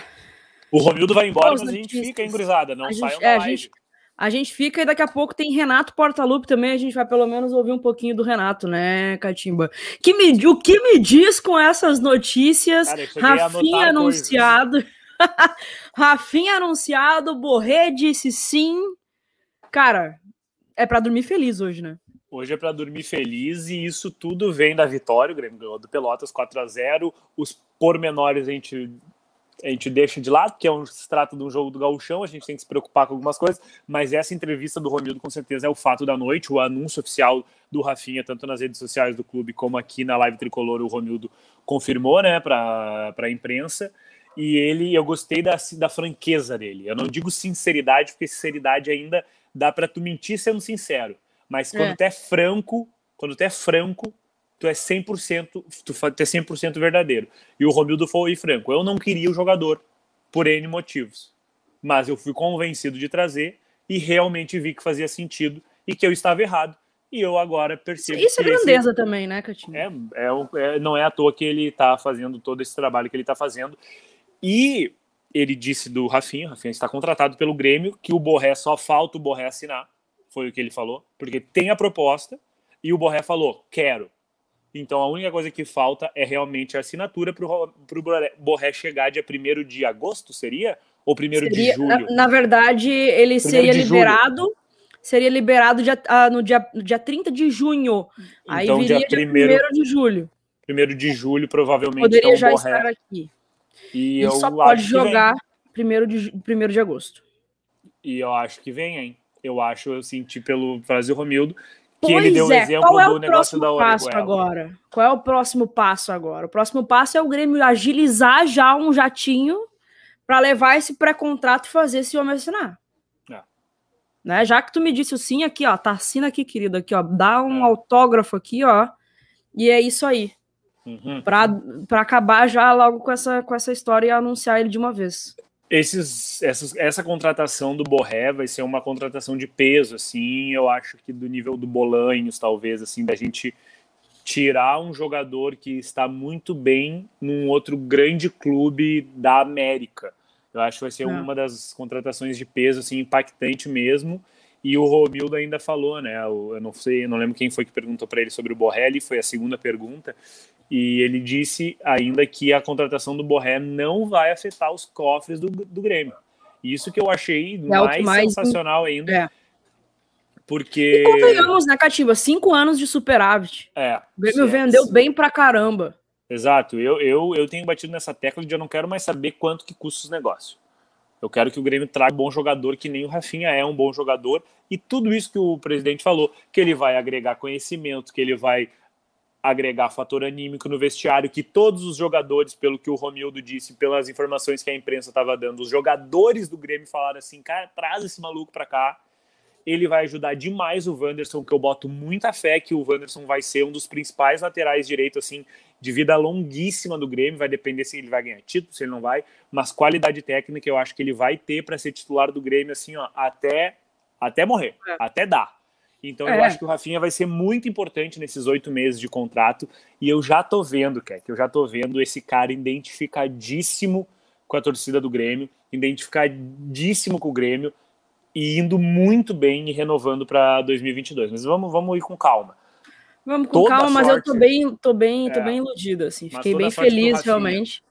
O Romildo vai embora, mas a gente fica, hein, gurizada? Não saiam da é, live. A gente, a gente fica e daqui a pouco tem Renato Portaluppi também. A gente vai pelo menos ouvir um pouquinho do Renato, né, Catimba? Que me, o que me diz com essas notícias? Cara, Rafinha anunciado. *laughs* Rafinha anunciado, Borré disse sim. Cara, é para dormir feliz hoje, né? Hoje é para dormir feliz e isso tudo vem da vitória. O Grêmio ganhou do Pelotas 4 a 0 Os pormenores a gente, a gente deixa de lado, porque é um, se trata de um jogo do gauchão, a gente tem que se preocupar com algumas coisas, mas essa entrevista do Romildo com certeza é o fato da noite, o anúncio oficial do Rafinha, tanto nas redes sociais do clube como aqui na live tricolor, o Romildo confirmou né, para a imprensa. E ele, eu gostei da, da franqueza dele. Eu não digo sinceridade, porque sinceridade ainda dá para tu mentir sendo sincero. Mas quando é. tu é franco, quando tu é franco, tu é 100%, tu, tu é 100% verdadeiro. E o Romildo foi franco. Eu não queria o jogador por N motivos. Mas eu fui convencido de trazer e realmente vi que fazia sentido e que eu estava errado. E eu agora percebo. Isso é grandeza esse... também, né, Catinho? É, é, é, não é à toa que ele está fazendo todo esse trabalho que ele está fazendo. E ele disse do Rafinha, Rafinha está contratado pelo Grêmio, que o Borré só falta o Borré assinar, foi o que ele falou, porque tem a proposta e o Borré falou, quero. Então a única coisa que falta é realmente a assinatura para o Borré chegar dia 1 de agosto, seria? Ou 1 de julho? Na, na, verdade, ele seria liberado. Julho. Seria liberado dia, ah, no, dia, dia 30 de junho. Aí então, viria dia 1 de julho. 1 de julho, provavelmente. Poderia então, já Borré... estar aqui. E, e só pode jogar primeiro de, primeiro de agosto. E eu acho que vem, hein? Eu acho, eu senti pelo Brasil Romildo que pois ele deu é. exemplo Qual é o do negócio da passo agora? Qual é o próximo passo agora? O próximo passo é o Grêmio agilizar já um jatinho para levar esse pré-contrato e fazer esse homem assinar. É. Né? Já que tu me disse o sim aqui, ó, tá assina aqui, querido, aqui, ó, dá um é. autógrafo aqui, ó. E é isso aí. Uhum. para acabar já logo com essa, com essa história e anunciar ele de uma vez. Esses, essas, essa contratação do Borré vai ser uma contratação de peso, assim, eu acho que do nível do Bolanhos, talvez, assim, da gente tirar um jogador que está muito bem num outro grande clube da América. Eu acho que vai ser é. uma das contratações de peso, assim, impactante mesmo. E o Romildo ainda falou, né? Eu não sei, eu não lembro quem foi que perguntou para ele sobre o Borrelli, foi a segunda pergunta. E ele disse ainda que a contratação do Borré não vai afetar os cofres do, do Grêmio. Isso que eu achei é mais, mais, sensacional ainda. É. Porque. E convenhamos, né, Cativa? Cinco anos de superávit. É. O Grêmio vendeu bem pra caramba. Exato. Eu, eu, eu tenho batido nessa tecla de eu não quero mais saber quanto que custa os negócios. Eu quero que o Grêmio traga um bom jogador, que nem o Rafinha é um bom jogador. E tudo isso que o presidente falou, que ele vai agregar conhecimento, que ele vai agregar fator anímico no vestiário, que todos os jogadores, pelo que o Romildo disse, pelas informações que a imprensa estava dando, os jogadores do Grêmio falaram assim, cara, traz esse maluco para cá. ele vai ajudar demais o Wanderson, que eu boto muita fé que o Wanderson vai ser um dos principais laterais direito, assim, de vida longuíssima do Grêmio. Vai depender se ele vai ganhar título, se ele não vai, mas qualidade técnica eu acho que ele vai ter para ser titular do Grêmio, assim, ó, até, até morrer, é. até dar. Então é. eu acho que o Rafinha vai ser muito importante nesses oito meses de contrato. E eu já tô vendo, que eu já tô vendo esse cara identificadíssimo com a torcida do Grêmio, identificadíssimo com o Grêmio e indo muito bem e renovando para 2022. Mas vamos, vamos ir com calma. Vamos com calma, mas eu tô bem, tô bem, tô é, bem iludido, assim. Fiquei bem feliz, realmente.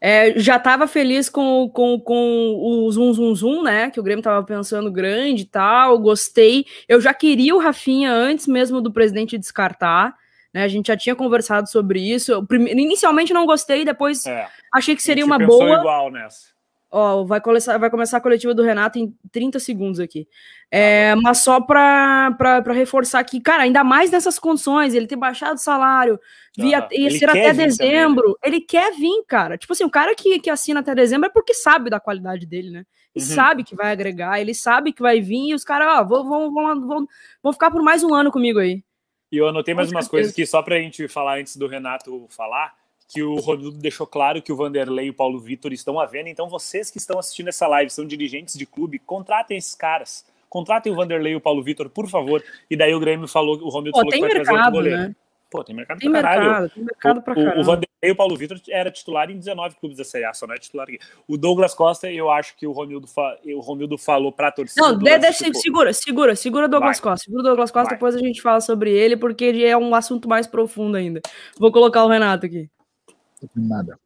É, já estava feliz com, com, com o zoom, zoom, zoom, né? Que o Grêmio estava pensando grande e tal. Gostei. Eu já queria o Rafinha antes mesmo do presidente descartar. Né? A gente já tinha conversado sobre isso. Eu, inicialmente não gostei, depois é, achei que seria uma boa. igual nessa. Ó, vai começar, vai começar a coletiva do Renato em 30 segundos aqui. É, ah, mas só para reforçar que, cara, ainda mais nessas condições, ele ter baixado o salário, via, ah, ia ser até dezembro. Também? Ele quer vir, cara. Tipo assim, o cara que, que assina até dezembro é porque sabe da qualidade dele, né? Ele uhum. sabe que vai agregar, ele sabe que vai vir, e os caras, ó, vão, vão, vão, vão, vão ficar por mais um ano comigo aí. E eu anotei mais umas coisas aqui, só pra gente falar antes do Renato falar que o Rodrigo deixou claro que o Vanderlei e o Paulo Vitor estão à venda. Então, vocês que estão assistindo essa live, são dirigentes de clube, contratem esses caras. Contratem o Vanderlei e o Paulo Vitor, por favor. E daí o Grêmio falou, o Romildo falou que vai mercado, trazer outro goleiro. Né? Pô, tem mercado tem pra caralho. Mercado, tem mercado pra caralho. O, o Vanderlei e o Paulo Vitor era titular em 19 clubes da Série A, só não é titular aqui. O Douglas Costa, eu acho que o Romildo, fa... o Romildo falou pra torcida. Não, deixa, tipo... segura, segura, segura o Douglas Vai. Costa. Segura o Douglas Costa, Vai. depois a gente fala sobre ele, porque ele é um assunto mais profundo ainda. Vou colocar o Renato aqui. Nada.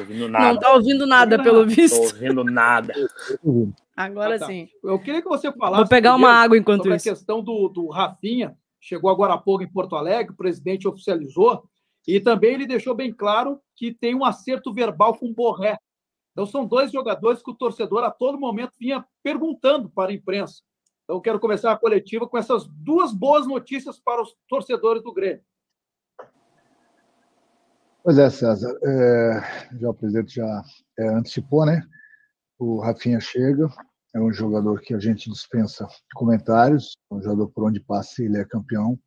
ouvindo nada. Não tá ouvindo nada, pelo visto. Tô ouvindo nada. Agora ah, tá. sim. Eu queria que você falasse. Vou pegar uma água enquanto sobre isso. a questão do, do Rafinha, chegou agora há pouco em Porto Alegre, o presidente oficializou, e também ele deixou bem claro que tem um acerto verbal com o Borré. Então, são dois jogadores que o torcedor a todo momento vinha perguntando para a imprensa. Então, eu quero começar a coletiva com essas duas boas notícias para os torcedores do Grêmio. Pois é, César. É, já o presidente já é, antecipou, né? O Rafinha chega, é um jogador que a gente dispensa comentários, é um jogador por onde passa ele é campeão.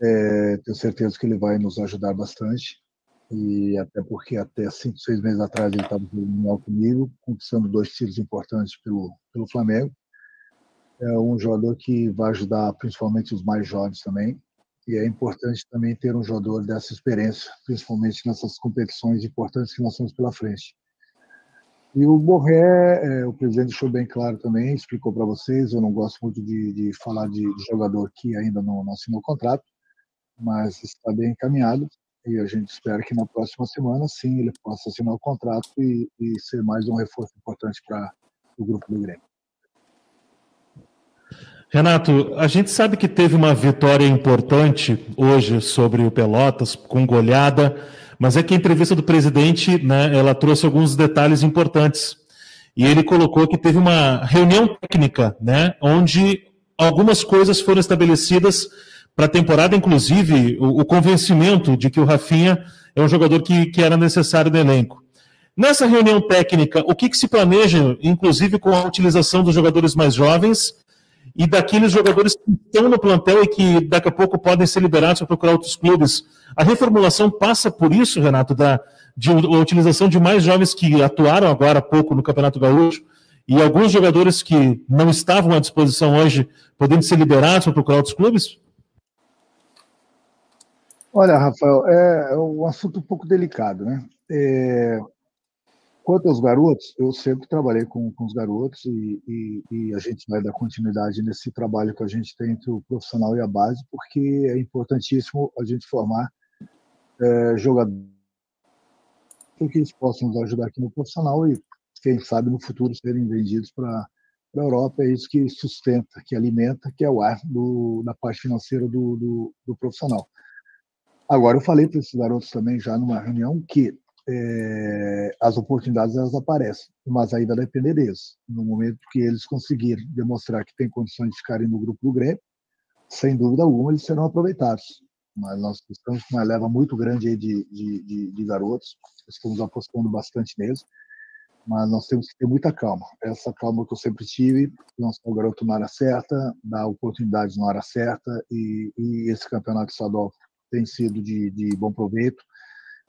É, tenho certeza que ele vai nos ajudar bastante. E até porque até cinco, seis meses atrás ele estava jogando comigo, conquistando dois títulos importantes pelo, pelo Flamengo. É um jogador que vai ajudar principalmente os mais jovens também. E é importante também ter um jogador dessa experiência, principalmente nessas competições importantes que nós temos pela frente. E o Borré, é, o presidente deixou bem claro também, explicou para vocês. Eu não gosto muito de, de falar de, jogador que ainda não, não assinou o contrato, mas está bem encaminhado. E a gente espera que na próxima semana, sim, ele possa assinar o contrato e, e ser mais um reforço importante para o grupo do Grêmio. Renato, a gente sabe que teve uma vitória importante hoje sobre o Pelotas, com goleada, mas é que a entrevista do presidente, né, ela trouxe alguns detalhes importantes. E ele colocou que teve uma reunião técnica, né, onde algumas coisas foram estabelecidas para a temporada, inclusive o, o, convencimento de que o Rafinha é um jogador que, que era necessário no elenco. Nessa reunião técnica, o que, que se planeja, inclusive com a utilização dos jogadores mais jovens e daqueles jogadores que estão no plantel e que daqui a pouco podem ser liberados para procurar outros clubes. A reformulação passa por isso, Renato, da de, a utilização de mais jovens que atuaram agora há pouco no Campeonato Gaúcho e alguns jogadores que não estavam à disposição hoje podendo ser liberados para procurar outros clubes? Olha, Rafael, é um assunto um pouco delicado, né? É, Quanto aos garotos, eu sempre trabalhei com, com os garotos e, e, e, a gente vai dar continuidade nesse trabalho que a gente tem entre o profissional e a base, porque é importantíssimo a gente formar é, jogadores que eles possam nos ajudar aqui no profissional e, quem sabe, no futuro serem vendidos para a Europa. É isso que sustenta, que alimenta, que é o ar do, da parte financeira do, do, do profissional. Agora, eu falei para esses garotos também já numa reunião que é, as oportunidades elas aparecem, mas ainda depender deles. No momento que eles conseguirem demonstrar que têm condições de ficarem no grupo do Grêmio, sem dúvida alguma eles serão aproveitados. Mas nós estamos com uma leva muito grande de, de, de, de garotos, estamos apostando bastante neles. mas nós temos que ter muita calma. Essa calma que eu sempre tive, lançar o garoto na hora certa, dar oportunidades na hora certa, e, e esse campeonato estadual tem sido de, de, bom proveito.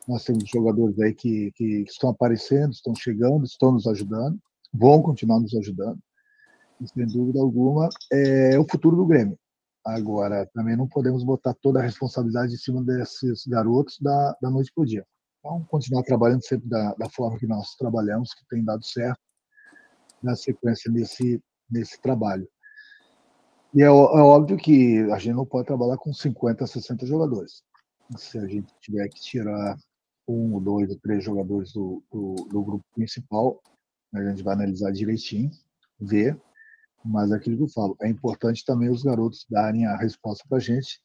Nós temos jogadores aí que, que estão aparecendo, estão chegando, estão nos ajudando, vão continuar nos ajudando. E, sem dúvida alguma, é o futuro do Grêmio. Agora, também não podemos botar toda a responsabilidade em cima desses garotos da, da noite para o dia. Então, continuar trabalhando sempre da, da forma que nós trabalhamos, que tem dado certo, na sequência nesse, nesse trabalho. E é, é, óbvio que a gente não pode trabalhar com 50, 60 jogadores. Se a gente tiver que tirar um, dois ou três jogadores do, do, do grupo principal, a gente vai analisar direitinho, ver. Mas é aquilo que eu falo, é importante também os garotos darem a resposta para a gente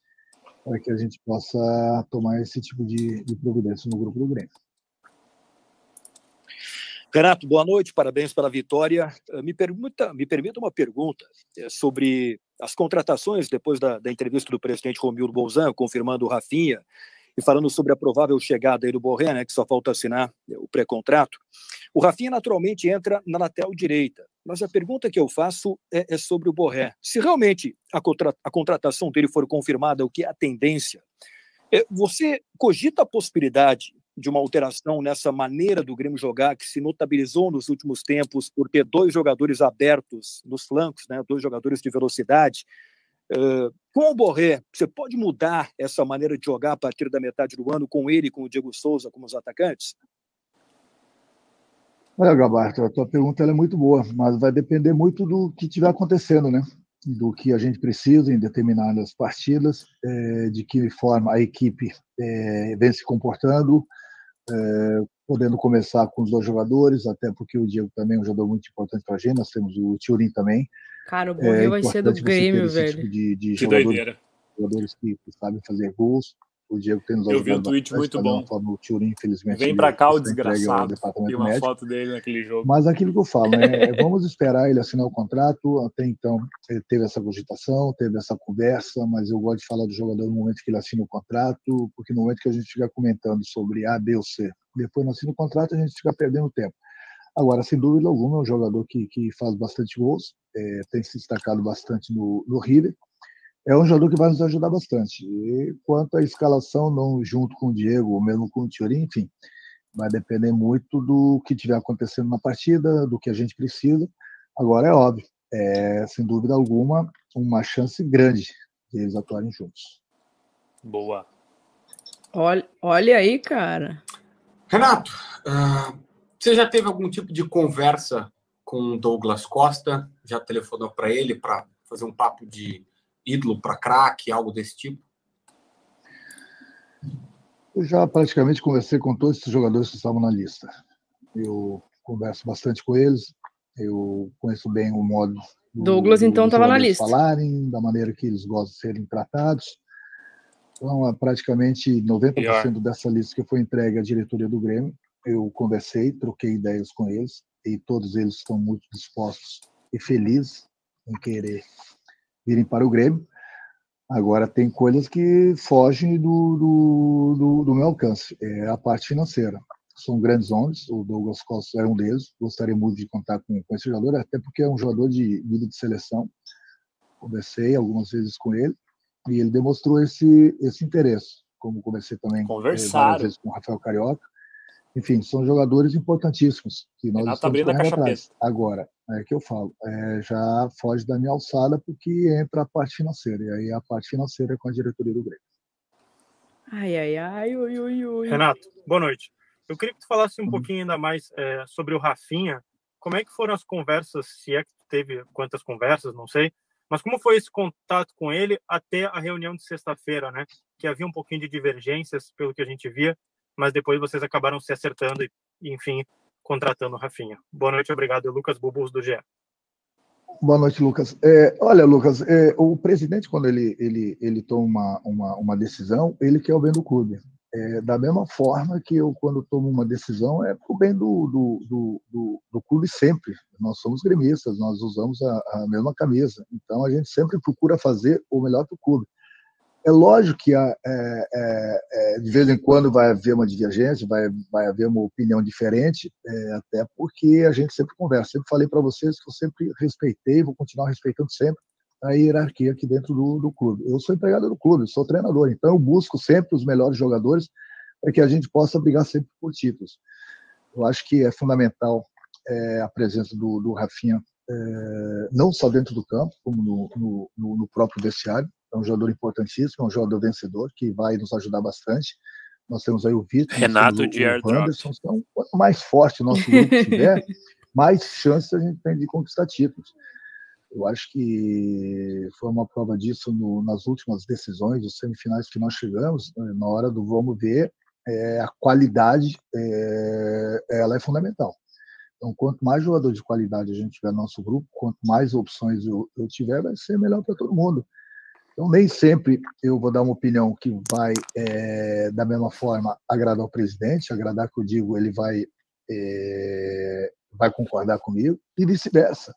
para que a gente possa tomar esse tipo de, de providência no grupo do Grêmio. Renato, boa noite, parabéns pela vitória. Eh, me permita, me permita uma pergunta eh, sobre as contratações depois da, da entrevista do presidente Romildo Bolzan, confirmando o Rafinha e falando sobre a provável chegada aí do Borré, né, que só falta assinar o pré-contrato. O Rafinha naturalmente entra na lateral direita, mas a pergunta que eu faço é, é sobre o Borré. Se realmente a, contra, a contratação dele for confirmada, o que é a tendência, é, você cogita a possibilidade de uma alteração nessa maneira do Grêmio jogar, que se notabilizou nos últimos tempos por ter dois jogadores abertos nos flancos, né, dois jogadores de velocidade. Uh, com o Borré, você pode mudar essa maneira de jogar a partir da metade do ano com ele e com o Diego Souza como os atacantes? Olha, Gabarto, a tua pergunta é muito boa, mas vai depender muito do que estiver acontecendo, né? Do que a gente precisa em determinadas partidas, é, de que forma a equipe é, vem se comportando, é, podendo começar com os dois jogadores, até porque o Diego também é um jogador muito importante para a gente, nós temos o Turin também. Cara, o Borré é vai ser do Grêmio, velho. Tipo de, de que jogadores, doideira. Jogadores que, que sabem fazer gols, o Diego tem nos Eu vi um tweet muito bom. O Turin, infelizmente. Vem para cá o desgraçado. Vi uma médico. foto dele naquele jogo. Mas aquilo que eu falo, né? *laughs* É, vamos esperar ele assinar o contrato. Até então, ele teve essa cogitação, teve essa conversa, mas eu gosto de falar do jogador no momento que ele assina o contrato, porque no momento que a gente fica comentando sobre A, B ou C, depois não assina o contrato, a gente fica perdendo tempo. Agora, sem dúvida alguma, é um jogador que, que faz bastante gols, é, tem se destacado bastante no, no River é um jogador que vai nos ajudar bastante. E quanto à escalação, não junto com o Diego, ou mesmo com o Tiorim, enfim, vai depender muito do que estiver acontecendo na partida, do que a gente precisa. Agora é óbvio, é sem dúvida alguma uma chance grande de eles atuarem juntos. Boa. Olha, olha aí, cara. Renato, uh, você já teve algum tipo de conversa com o Douglas Costa? Já telefonou para ele para fazer um papo de ídolo para craque, algo desse tipo? Eu já praticamente conversei com todos esses jogadores que estavam na lista. Eu converso bastante com eles, eu conheço bem o modo do, Douglas então estava na lista. falarem, da maneira que eles gostam de serem tratados. Então, praticamente 90% Pior. dessa lista que foi entregue à diretoria do Grêmio, eu conversei, troquei ideias com eles e todos eles estão muito dispostos e felizes em querer virem para o Grêmio. Agora, tem coisas que fogem do, do, do, do meu alcance. É a parte financeira. São grandes homens, o Douglas Costa é um deles. Gostaria muito de contar com, com esse jogador, até porque é um jogador de vida de seleção. Conversei algumas vezes com ele e ele demonstrou esse, esse interesse. Como conversei também várias vezes com o Rafael Carioca. Enfim, são jogadores importantíssimos que nós Renato estamos correndo atrás. Agora, é que eu falo, é, já foge da minha alçada porque entra a parte financeira, e aí a parte financeira é com a diretoria do Grêmio. Ai, ai, ai, ui, ui, ui. Renato, boa noite. Eu queria que tu falasse um uhum. pouquinho ainda mais é, sobre o Rafinha. Como é que foram as conversas, se é que teve quantas conversas, não sei, mas como foi esse contato com ele até a reunião de sexta-feira, né? Que havia um pouquinho de divergências, pelo que a gente via, mas depois vocês acabaram se acertando e, enfim, contratando o Rafinha. Boa noite, obrigado. Lucas Bubus, do GE. Boa noite, Lucas. É, olha, Lucas, é, o presidente, quando ele, ele, ele toma uma, uma, decisão, ele quer o bem do clube. É, da mesma forma que eu, quando tomo uma decisão, é o bem do, do, do, do, do clube sempre. Nós somos gremistas, nós usamos a, a mesma camisa. Então, a gente sempre procura fazer o melhor para o clube. É lógico que é, é, é, de vez em quando vai haver uma divergência, vai, vai haver uma opinião diferente, é, até porque a gente sempre conversa. Sempre falei para vocês que eu sempre respeitei, vou continuar respeitando sempre a hierarquia aqui dentro do, do clube. Eu sou empregado do clube, sou treinador, então eu busco sempre os melhores jogadores para que a gente possa brigar sempre por títulos. Eu acho que é fundamental é, a presença do, do Rafinha, é, não só dentro do campo, como no, no, no, próprio vestiário. É um jogador importantíssimo, é um jogador vencedor que vai nos ajudar bastante. Nós temos aí o Vitor, Renato de Anderson. Então, quanto mais forte o nosso grupo tiver, *laughs* mais chances a gente tem de conquistar títulos. Eu acho que foi uma prova disso no, nas últimas decisões, os semifinais que nós chegamos, né, na hora do vamos ver, é, a qualidade é, ela é fundamental. Então, quanto mais jogador de qualidade a gente tiver no nosso grupo, quanto mais opções eu, eu tiver, vai ser melhor para todo mundo. Então, nem sempre eu vou dar uma opinião que vai, é, da mesma forma, agradar o presidente, agradar que eu digo, ele vai, é, vai concordar comigo, e vice-versa.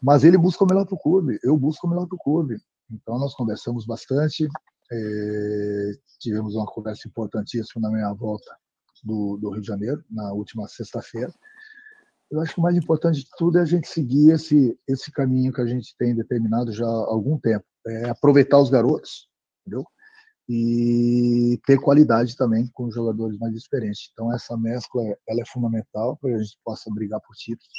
Mas ele busca o melhor para o clube, eu busco o melhor para o clube. Então, nós conversamos bastante, é, tivemos uma conversa importantíssima na minha volta do, do Rio de Janeiro, na última sexta-feira. Eu acho que o mais importante de tudo é a gente seguir esse, esse caminho que a gente tem determinado já há algum tempo é, aproveitar os garotos, entendeu? E ter qualidade também com os jogadores mais experientes. Então essa mescla ela é fundamental para a gente possa brigar por títulos.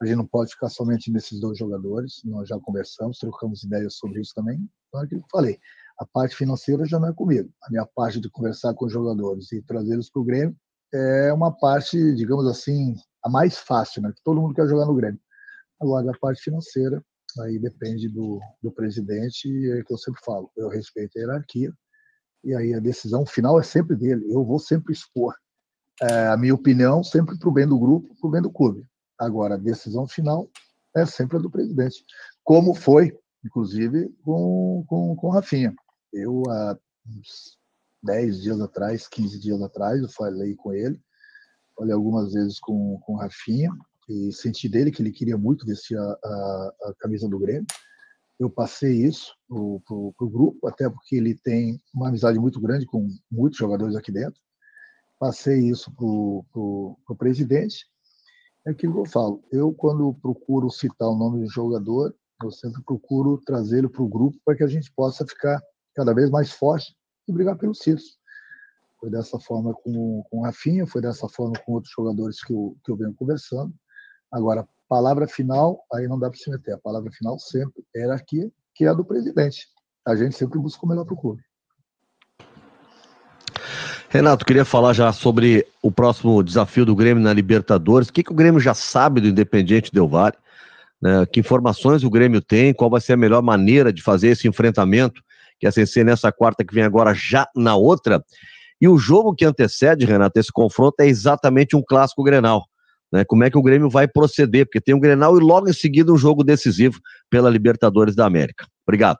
A gente não pode ficar somente nesses dois jogadores. Nós já conversamos, trocamos ideias sobre isso também. Então é aquilo que eu falei. A parte financeira já não é comigo. A minha parte de conversar com os jogadores e trazê-los para o Grêmio é uma parte, digamos assim, a mais fácil, né? Que todo mundo quer jogar no Grêmio. Agora, a parte financeira, aí depende do, do presidente, e é que eu sempre falo, eu respeito a hierarquia, e aí a decisão final é sempre dele, eu vou sempre expor é, a minha opinião, sempre para o bem do grupo, para o bem do clube. Agora, a decisão final é sempre a do presidente, como foi, inclusive, com, com, com o Rafinha. Eu, há uns 10 dias atrás, 15 dias atrás, eu falei com ele, falei algumas vezes com, com o Rafinha, e senti dele que ele queria muito vestir a, a, a camisa do Grêmio. Eu passei isso para o grupo, até porque ele tem uma amizade muito grande com muitos jogadores aqui dentro. Passei isso para o presidente. É aquilo que eu falo. Eu, quando procuro citar o nome do jogador, eu sempre procuro trazê-lo para o grupo para que a gente possa ficar cada vez mais forte e brigar pelos títulos. Foi dessa forma com, com o Rafinha, foi dessa forma com outros jogadores que eu, que eu venho conversando. Agora, palavra final, aí não dá para se meter. A palavra final sempre é hierarquia, que é a do presidente. A gente sempre busca o melhor para o clube. Renato, queria falar já sobre o próximo desafio do Grêmio na Libertadores. O que, que o Grêmio já sabe do Independiente Del Valle? Né? Que informações o Grêmio tem? Qual vai ser a melhor maneira de fazer esse enfrentamento? Que é ser nessa quarta que vem agora, já na outra. E o jogo que antecede, Renato, esse confronto é exatamente um clássico Grenal né, como é que o Grêmio vai proceder, porque tem um Grenal e logo em seguida um jogo decisivo pela Libertadores da América. Obrigado.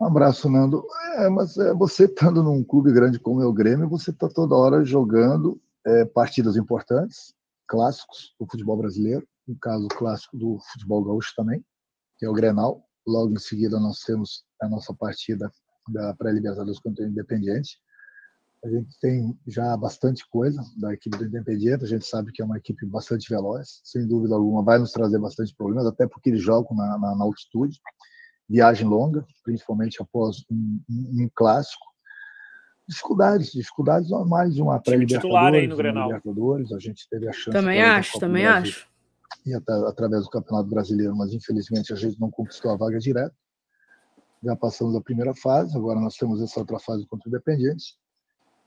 Um abraço, Nando. É, mas é, você estando num clube grande como é o Grêmio, você está toda hora jogando é, partidas importantes, clássicos do futebol brasileiro, no caso clássico do futebol gaúcho também, que é o Grenal. Logo em seguida nós temos a nossa partida da pré-libertadores contra o Independiente. A gente tem já bastante coisa da equipe do Independiente, a gente sabe que é uma equipe bastante veloz, sem dúvida alguma, vai nos trazer bastante problemas, até porque eles jogam na, na, na altitude, viagem longa, principalmente após um, um, um clássico. Dificuldades, dificuldades normais de uma pré-libertadores, Libertadores, a gente teve a chance. Também acho, também acho. E até, através do Campeonato Brasileiro, mas infelizmente a gente não conquistou a vaga direta. Já passamos a primeira fase, agora nós temos essa outra fase contra o Independiente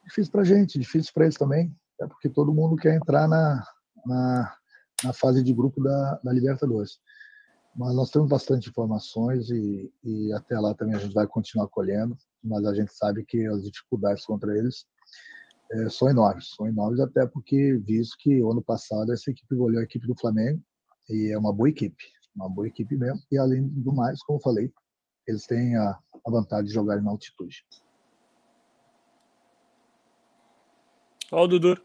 difícil para a gente, difícil para eles também, é porque todo mundo quer entrar na, na, na fase de grupo da, da, Libertadores. Mas nós temos bastante informações e, e até lá também a gente vai continuar colhendo, mas a gente sabe que as dificuldades contra eles é, são enormes, são enormes até porque visto que ano passado essa equipe goleou a equipe do Flamengo e é uma boa equipe, uma boa equipe mesmo, e além do mais, como falei, eles têm a, a vantagem de jogar na altitude. Olha o Dudu.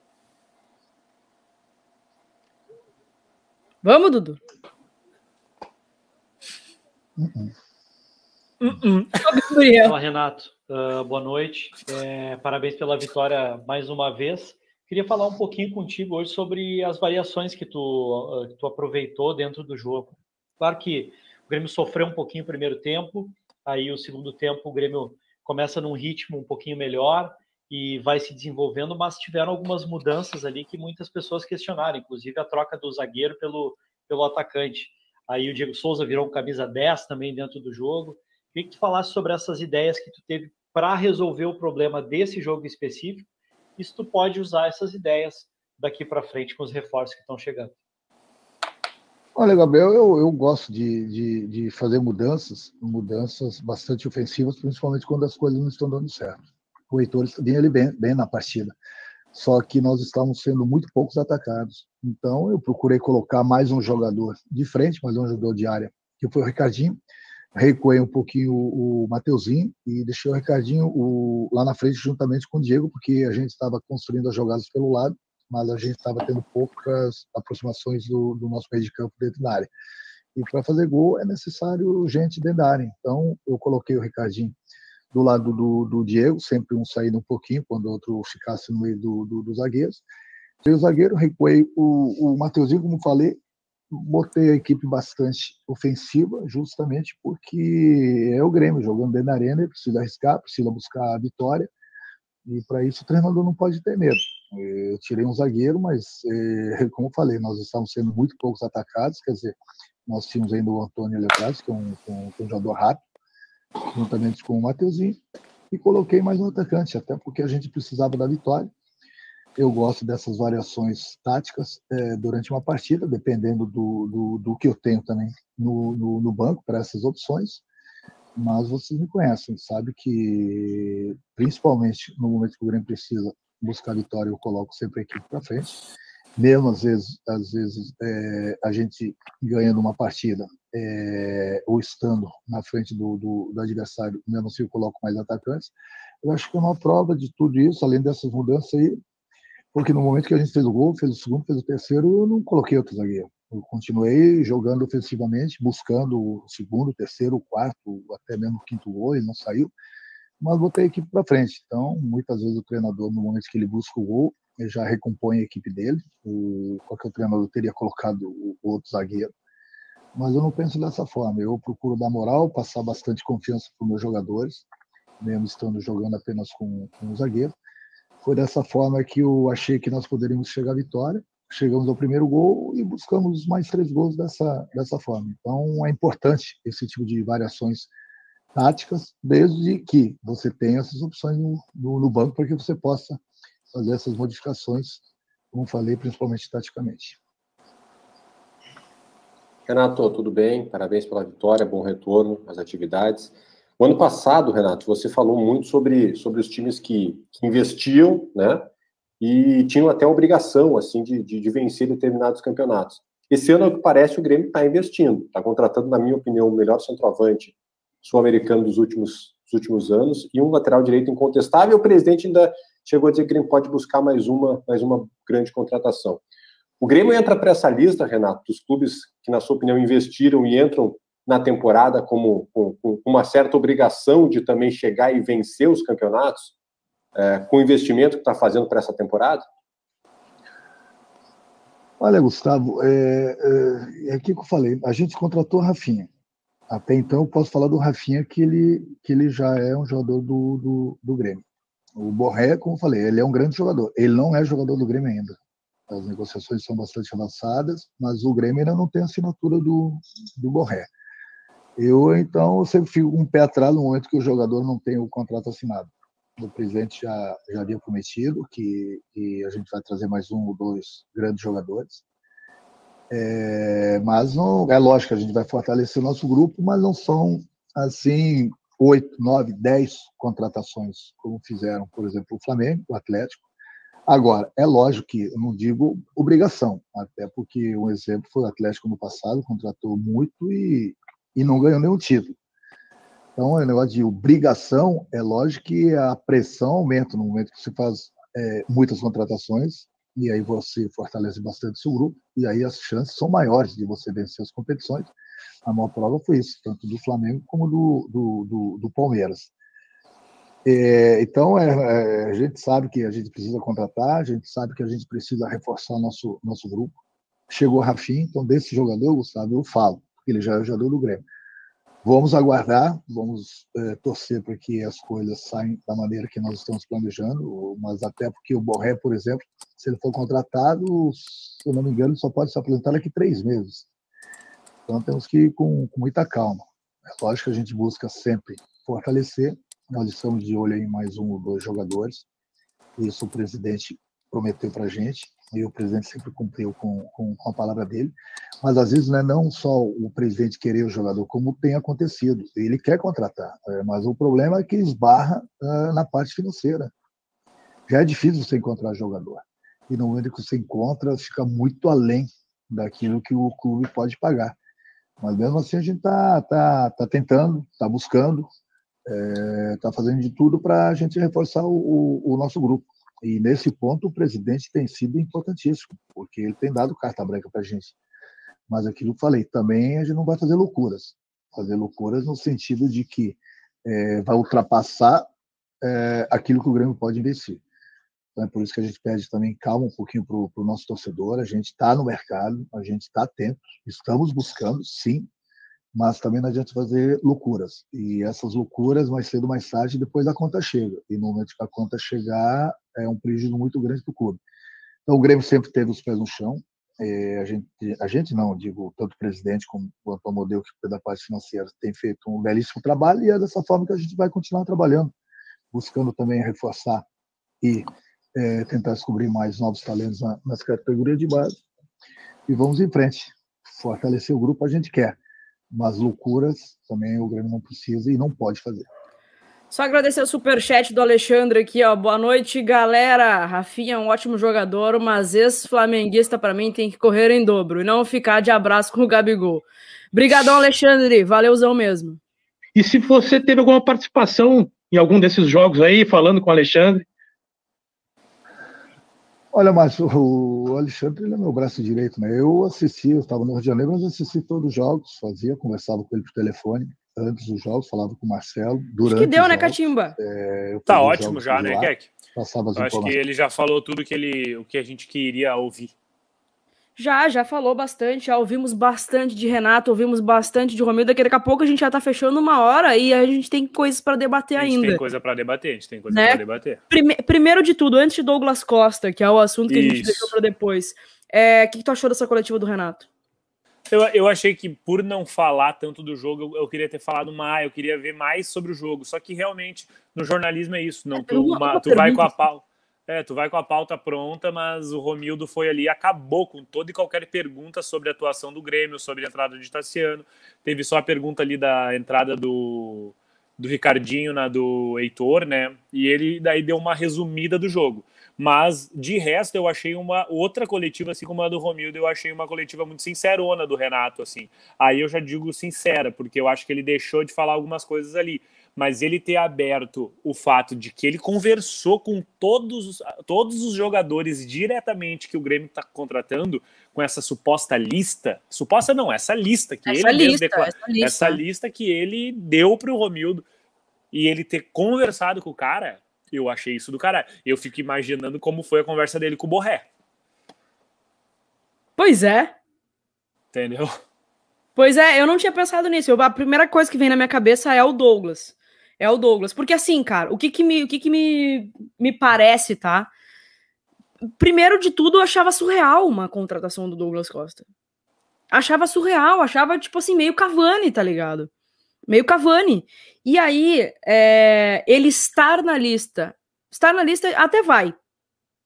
Vamos, Dudu. Fala, Renato. Uh, boa noite. É, parabéns pela vitória mais uma vez. Queria falar um pouquinho contigo hoje sobre as variações que tu, uh, que tu aproveitou dentro do jogo. Claro que o Grêmio sofreu um pouquinho o primeiro tempo, aí o segundo tempo o Grêmio começa num ritmo um pouquinho melhor e vai se desenvolvendo, mas tiveram algumas mudanças ali que muitas pessoas questionaram, inclusive a troca do zagueiro pelo, pelo atacante. Aí o Diego Souza virou um camisa 10 também dentro do jogo. Queria que tu falasse sobre essas ideias que tu teve para resolver o problema desse jogo específico e se tu pode usar essas ideias daqui para frente com os reforços que estão chegando. Olha, Gabriel, eu, eu gosto de, de, de, fazer mudanças, mudanças bastante ofensivas, principalmente quando as coisas não estão dando certo. O Heitor vinha ali bem, bem na partida, só que nós estávamos sendo muito poucos atacados. Então, eu procurei colocar mais um jogador de frente, mais um jogador de área, que foi o Ricardinho, recuei um pouquinho o, o Mateuzinho e deixei o Ricardinho o, lá na frente juntamente com o Diego, porque a gente estava construindo as jogadas pelo lado, mas a gente estava tendo poucas aproximações do, do, nosso meio de campo dentro da área. E para fazer gol é necessário gente dentro da área. Então eu coloquei o Ricardinho do lado do, do Diego, sempre um saindo um pouquinho, quando o outro ficasse no meio do, do, dos zagueiros. E o zagueiro, recuei o, o Mateuzinho, como falei, botei a equipe bastante ofensiva, justamente porque é o Grêmio jogando dentro da arena, precisa arriscar, precisa buscar a vitória, e para isso o treinador não pode ter medo. Eu tirei um zagueiro, mas, é, como falei, nós estávamos sendo muito poucos atacados, quer dizer, nós tínhamos ainda o Antônio Leprado, que é um, um, um jogador rápido, juntamente com o Mateuzinho, e coloquei mais um atacante, até porque a gente precisava da vitória, eu gosto dessas variações táticas é, durante uma partida, dependendo do, do, do, que eu tenho também no, no, no banco para essas opções. Mas vocês me conhecem, sabe que, principalmente no momento que o Grêmio precisa buscar vitória, eu coloco sempre a equipe para frente. Mesmo às vezes, às vezes é, a gente ganhando uma partida é, ou estando na frente do, do, do adversário, mesmo assim eu coloco mais atacantes. Eu acho que é uma prova de tudo isso, além dessas mudanças aí, porque no momento que a gente fez o gol, fez o segundo, fez o terceiro, eu não coloquei outro zagueiro. Eu continuei jogando ofensivamente, buscando o segundo, o terceiro, o quarto, até mesmo o quinto gol, ele não saiu, mas botei a equipe para frente. Então, muitas vezes o treinador, no momento que ele busca o gol, ele já recompõe a equipe dele. O, qualquer treinador teria colocado o outro zagueiro. Mas eu não penso dessa forma. Eu procuro dar moral, passar bastante confiança para os meus jogadores, mesmo estando jogando apenas com, com o zagueiro foi dessa forma que eu achei que nós poderíamos chegar à vitória. Chegamos ao primeiro gol e buscamos mais três gols dessa, dessa forma. Então é importante esse tipo de variações táticas, desde que você tenha essas opções no, no, no banco para que você possa fazer essas modificações, como falei, principalmente taticamente. Renato, tudo bem? Parabéns pela vitória, bom retorno às atividades. O ano passado, Renato, você falou muito sobre, sobre os times que, que investiam, né? E tinham até a obrigação, assim, de, de, de vencer determinados campeonatos. Esse ano, ao que parece, o Grêmio está investindo, está contratando, na minha opinião, o melhor centroavante sul-americano dos últimos, dos últimos anos e um lateral direito incontestável. O presidente ainda chegou a dizer que o Grêmio pode buscar mais uma, mais uma grande contratação. O Grêmio entra para essa lista, Renato, dos clubes que, na sua opinião, investiram e entram na temporada como com, com uma certa obrigação de também chegar e vencer os campeonatos é, com o investimento que está fazendo para essa temporada? Olha, Gustavo, é, é, é que eu falei. A gente contratou o Rafinha. Até então, eu posso falar do Rafinha que ele, que ele já é um jogador do, do, do Grêmio. O Borré, como eu falei, ele é um grande jogador. Ele não é jogador do Grêmio ainda. As negociações são bastante avançadas, mas o Grêmio ainda não tem a assinatura do, do Borré. Eu, então, sempre fico um pé atrás no momento que o jogador não tem o contrato assinado. O presidente já, já havia prometido que, que a gente vai trazer mais um ou dois grandes jogadores. É, mas não é lógico a gente vai fortalecer o nosso grupo, mas não são assim oito, nove, dez contratações como fizeram, por exemplo, o Flamengo, o Atlético. Agora, é lógico que eu não digo obrigação, até porque um exemplo foi o Atlético no passado, contratou muito e e não ganhou nenhum título. Então, é negócio de obrigação, é lógico que a pressão aumenta no momento que você faz é, muitas contratações, e aí você fortalece bastante seu grupo, e aí as chances são maiores de você vencer as competições, A maior prova foi isso, tanto do Flamengo como do, do, do, do Palmeiras. É, então, é, é, a gente sabe que a gente precisa contratar, a gente sabe que a gente precisa reforçar nosso, nosso grupo. Chegou Rafinha, então desse jogador, Gustavo, eu falo, porque ele já é jogador do Grêmio. Vamos aguardar, vamos é, torcer para que as coisas saiam da maneira que nós estamos planejando, mas até porque o Borré, por exemplo, se ele for contratado, se eu não me engano, só pode se apresentar daqui três meses. Então temos que ir com, com muita calma. É lógico que a gente busca sempre fortalecer, nós estamos de olho em mais um ou dois jogadores. Isso o presidente prometeu para a gente e o presidente sempre cumpriu com, com, com, a palavra dele. Mas às vezes não é não só o presidente querer o jogador, como tem acontecido. Ele quer contratar, é, mas o problema é que esbarra uh, na parte financeira. Já é difícil você encontrar jogador. E no momento que você encontra, fica muito além daquilo que o clube pode pagar. Mas mesmo assim a gente está tá, tá tentando, está buscando, está é, fazendo de tudo para a gente reforçar o, o, nosso grupo. E nesse ponto o presidente tem sido importantíssimo, porque ele tem dado carta branca para a gente. Mas aquilo que eu falei, também a gente não vai fazer loucuras. Fazer loucuras no sentido de que é, vai ultrapassar é, aquilo que o Grêmio pode investir. Então é por isso que a gente pede também calma um pouquinho para o nosso torcedor. A gente está no mercado, a gente está atento, estamos buscando, sim, mas também não adianta fazer loucuras. E essas loucuras, mais cedo ou mais tarde, depois a conta chega. E no momento que a conta chegar, é um prejuízo muito grande para o clube. Então o Grêmio sempre teve os pés no chão. É, a, gente, a gente não, digo, tanto o presidente como o Antônio Modelo, que foi da parte financeira, tem feito um belíssimo trabalho e é dessa forma que a gente vai continuar trabalhando, buscando também reforçar e é, tentar descobrir mais novos talentos na, nas categorias de base. E vamos em frente. Fortalecer o grupo a gente quer mas loucuras também o Grêmio não precisa e não pode fazer. Só agradecer o superchat do Alexandre aqui, ó. Boa noite, galera. Rafinha é um ótimo jogador, mas ex-flamenguista para mim tem que correr em dobro e não ficar de abraço com o Gabigol. Obrigadão, Alexandre. Valeuzão mesmo. E se você teve alguma participação em algum desses jogos aí, falando com o Alexandre? Olha, mas o Alexandre ele é meu braço direito, né? Eu assisti, eu estava no Rio de Janeiro, mas assisti todos os jogos, fazia, conversava com ele por telefone antes dos jogos, falava com o Marcelo. Durante acho que deu, né, Catimba? É, tá ótimo já, né, Keck? Passava as acho que ele já falou tudo que ele, o que a gente queria ouvir. Já, já falou bastante, já ouvimos bastante de Renato, ouvimos bastante de Romildo, daqui a pouco a gente já tá fechando uma hora e a gente tem coisas para debater ainda. A gente ainda. tem coisa para debater, a gente tem coisa né? para debater. Prime primeiro de tudo, antes de Douglas Costa, que é o assunto que Isso. a gente deixou para depois, é, o que, que tu achou dessa coletiva do Renato? Eu, eu achei que por não falar tanto do jogo, eu, eu, queria ter falado mais, eu queria ver mais sobre o jogo. Só que realmente no jornalismo é isso, não. Tu, uma, tu vai com a pau. É, tu vai com a pauta pronta, mas o Romildo foi ali e acabou com toda e qualquer pergunta sobre a atuação do Grêmio, sobre a entrada de Tassiano. Teve só a pergunta ali da entrada do, do Ricardinho na do Heitor, né? E ele daí deu uma resumida do jogo. Mas de resto, eu achei uma outra coletiva, assim como a do Romildo, eu achei uma coletiva muito sincerona do Renato, assim. Aí eu já digo sincera, porque eu acho que ele deixou de falar algumas coisas ali mas ele ter aberto o fato de que ele conversou com todos, todos os jogadores diretamente que o Grêmio está contratando com essa suposta lista, suposta não, essa lista que essa ele lista, declara, essa, lista. essa lista que ele deu para o Romildo e ele ter conversado com o cara, eu achei isso do cara. Eu fico imaginando como foi a conversa dele com o Borré. Pois é. Entendeu? Pois é, eu não tinha pensado nisso. Eu, a primeira coisa que vem na minha cabeça é o Douglas. É o Douglas. Porque assim, cara, o que que me, o que que me, me parece, tá? Primeiro de tudo, eu achava surreal uma contratação do Douglas Costa. Achava surreal, achava, tipo assim, meio Cavani, tá ligado? Meio Cavani. E aí, é, ele estar na lista. Estar na lista até vai,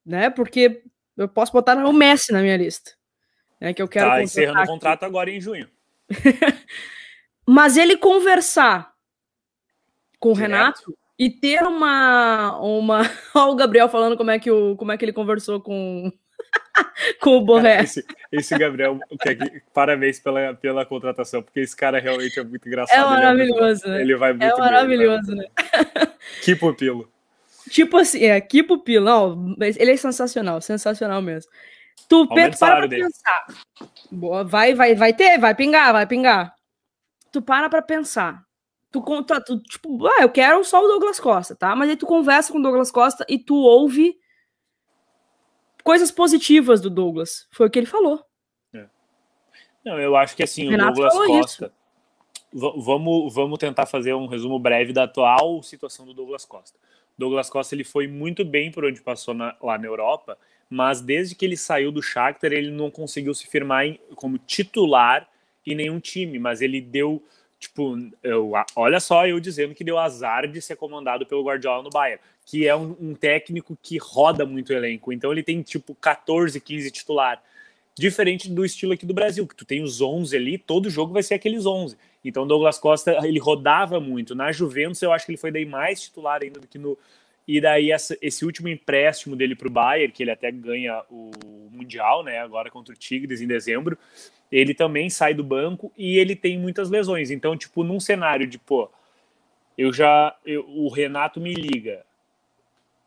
né? Porque eu posso botar o Messi na minha lista. Né, que eu quero tá encerrando o contrato agora em junho. *laughs* Mas ele conversar com o Renato e ter uma uma *laughs* Olha o Gabriel falando como é que o como é que ele conversou com *laughs* com o Borré. Esse, esse Gabriel, parabéns pela, pela contratação, porque esse cara realmente é muito engraçado. É maravilhoso, ele né? Ele vai muito É maravilhoso, bem, né? *laughs* Que pupilo. Tipo assim, é, que pupilo. Não, ele é sensacional, sensacional mesmo. Tu, Pedro, para pra pensar. Boa, vai, vai, vai ter, vai pingar, vai pingar. tu para pra pensar. Tu conta, tu, tipo, ah, eu quero só o Douglas Costa, tá? Mas aí tu conversa com o Douglas Costa e tu ouve coisas positivas do Douglas. Foi o que ele falou. É. Não, eu acho que assim, o Renato Douglas Costa. Vamos, vamos tentar fazer um resumo breve da atual situação do Douglas Costa. Douglas Costa ele foi muito bem por onde passou na- lá na Europa, mas desde que ele saiu do Shakhtar ele não conseguiu se firmar em- como titular em nenhum time, mas ele deu tipo, eu, olha só eu dizendo que deu azar de ser comandado pelo Guardiola no Bayern, que é um, um técnico que roda muito o elenco, então ele tem tipo 14, 15 titular. Diferente do estilo aqui do Brasil, que tu tem os 11 ali, todo jogo vai ser aqueles 11. Então Douglas Costa, ele rodava muito. Na Juventus, eu acho que ele foi daí mais titular ainda do que no. E daí essa- esse último empréstimo dele para o Bayern, que ele até ganha o Mundial, né, agora contra o Tigres em dezembro, ele também sai do banco e ele tem muitas lesões. Então, tipo, num cenário de, pô, eu já. eu- o Renato me liga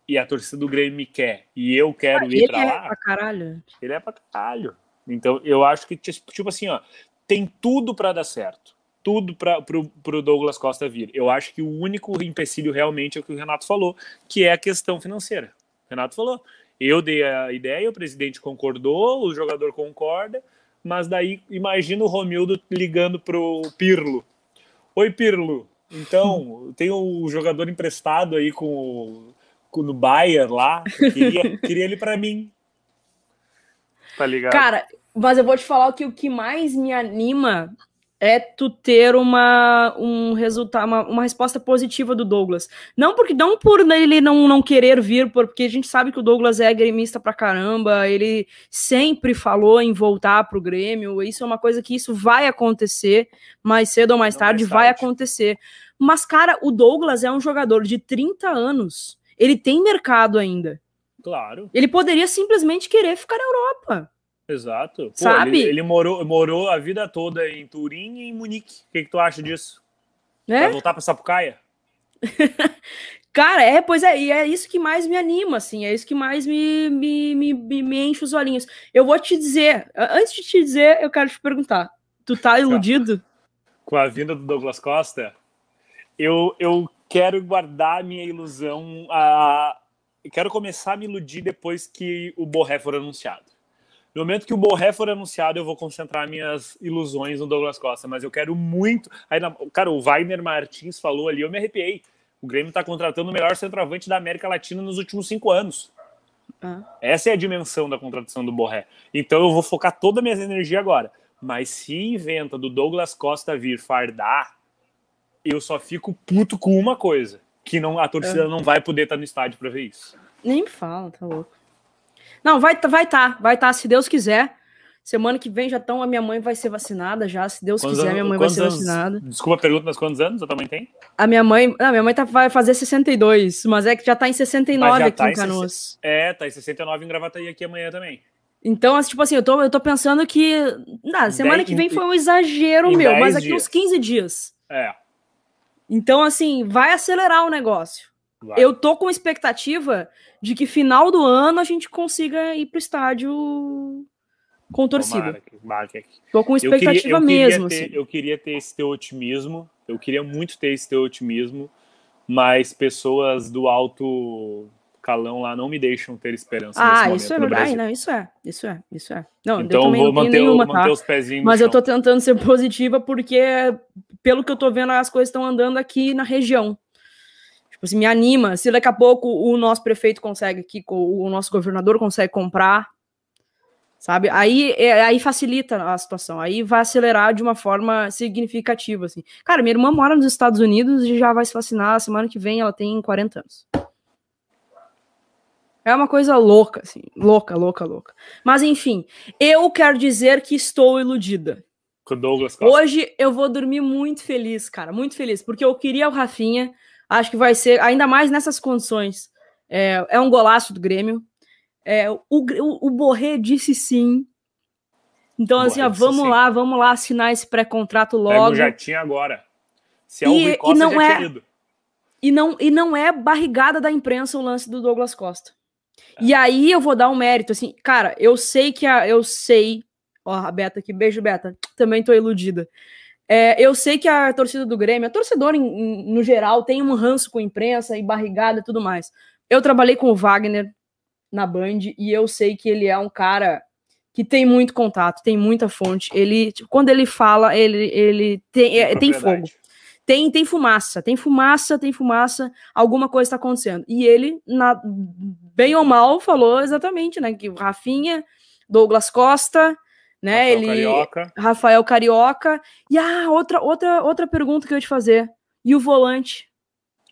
e a torcida do Grêmio me quer e eu quero ir Ele para é lá. pra caralho. Ele é pra caralho. Então, eu acho que, tipo assim, ó, tem tudo pra dar certo. Tudo para pro, pro Douglas Costa vir. Eu acho que o único empecilho realmente é o que o Renato falou, que é a questão financeira. O Renato falou. Eu dei a ideia, o presidente concordou, o jogador concorda, mas daí imagina o Romildo ligando pro Pirlo. Oi, Pirlo. Então, *laughs* tem o jogador emprestado aí com, o- com no Bayern lá. Queria, *laughs* queria ele pra mim. Tá ligado? Cara, mas eu vou te falar que o que mais me anima é tu ter uma um resultado, uma, uma resposta positiva do Douglas. Não porque não por ele não, não querer vir, porque a gente sabe que o Douglas é gremista pra caramba, ele sempre falou em voltar pro Grêmio, isso é uma coisa que isso vai acontecer, mais cedo ou mais Não, tarde mais vai tarde. acontecer. Mas cara, o Douglas é um jogador de 30 anos. Ele tem mercado ainda. Claro, Ele poderia simplesmente querer ficar na Europa. Exato. Pô, Sabe? Ele, ele morou, morou a vida toda em Turim e em Munique. O que, que tu acha disso? Né? Vai voltar pra Sapucaia? *laughs* Cara, é, pois é, e é isso que mais me anima, assim, é isso que mais me, me, me, me, enche os olhinhos. Eu vou te dizer, antes de te dizer, eu quero te perguntar, tu tá iludido? Com a vinda do Douglas Costa, eu, eu quero guardar minha ilusão. A... Quero começar a me iludir depois que o Borré for anunciado. No momento que o Borré for anunciado, eu vou concentrar minhas ilusões no Douglas Costa, mas eu quero muito. Aí, Cara, o Wagner Martins falou ali, eu me arrepiei. O Grêmio está contratando o melhor centroavante da América Latina nos últimos cinco anos. Ah. Essa é a dimensão da contratação do Borré. Então eu vou focar toda a minha energia agora. Mas se inventa do Douglas Costa vir fardar, eu só fico puto com uma coisa: que não, a torcida não vai poder estar no estádio para ver isso. Nem fala, tá louco. Não, vai vai tá, vai tá, se Deus quiser. Semana que vem já estão, a minha mãe vai ser vacinada já, se Deus Quantos quiser, anos- minha mãe vai ser anos- vacinada. Desculpa a pergunta, mas quantos anos a tua mãe tem? A minha mãe, não, minha mãe tá, vai fazer 62, mas é que já tá em 69 Mas já aqui tá em Canoas. É, tá em 69 em Gravataí aqui amanhã também. Então, assim, tipo assim, eu tô, eu tô pensando que. Não, semana Dez- que vem em- foi um exagero meu, mas aqui dias. uns 15 dias. É. Então, assim, vai acelerar o negócio. Vai. Eu tô com expectativa de que final do ano a gente consiga ir pro estádio com torcida. Tomara que aqui. Tô com Eu queria, expectativa eu queria mesmo, ter, assim. eu queria ter esse teu otimismo. Eu queria muito ter esse teu otimismo, mas pessoas do alto calão lá não me deixam ter esperança Ah, isso é verdade. Não, isso é, isso é, isso é. Não, eu Então também vou manter, nenhuma, manter tá? os pezinhos Mas eu tô tentando ser *laughs* positiva porque, pelo que eu tô vendo, as coisas estão andando aqui na região. Tipo assim, me anima. Se daqui a pouco o nosso prefeito consegue aqui, o nosso governador consegue comprar, sabe? Aí, é- aí facilita a situação. Aí vai acelerar de uma forma significativa, assim. Cara, minha irmã mora nos Estados Unidos e já vai se vacinar. Semana que vem ela tem 40 anos. É uma coisa louca, assim. Louca, louca, louca. Mas enfim, eu quero dizer que estou iludida. Com Douglas Costa. Hoje eu vou dormir muito feliz, cara, muito feliz, porque eu queria o Rafinha, acho que vai ser, ainda mais nessas condições. É, é um golaço do Grêmio. É, o, o, o Borré disse sim. Então, assim, ó, vamos sim. lá, vamos lá assinar esse pré-contrato logo. um jatinho agora. Se é o E- Rui e Costa, não já é- tinha. E não, e não é barrigada da imprensa o lance do Douglas Costa. E aí eu vou dar um mérito, assim, cara, eu sei que a, eu sei, ó, a Beta aqui, beijo, Beta, também tô iludida. É, eu sei que a torcida do Grêmio, a torcedora em, em, no geral, tem um ranço com imprensa e barrigada e tudo mais. Eu trabalhei com o Wagner na Band e eu sei que ele é um cara que tem muito contato, tem muita fonte. Ele, tipo, quando ele fala, ele, ele tem, é, tem fogo. Tem, tem fumaça, tem fumaça, tem fumaça, alguma coisa está acontecendo. E ele, na, bem ou mal, falou exatamente, né? Que o Rafinha, Douglas Costa, né? Rafael ele, Carioca. Rafael Carioca. E ah, outra, outra, outra pergunta que eu ia te fazer. E o volante?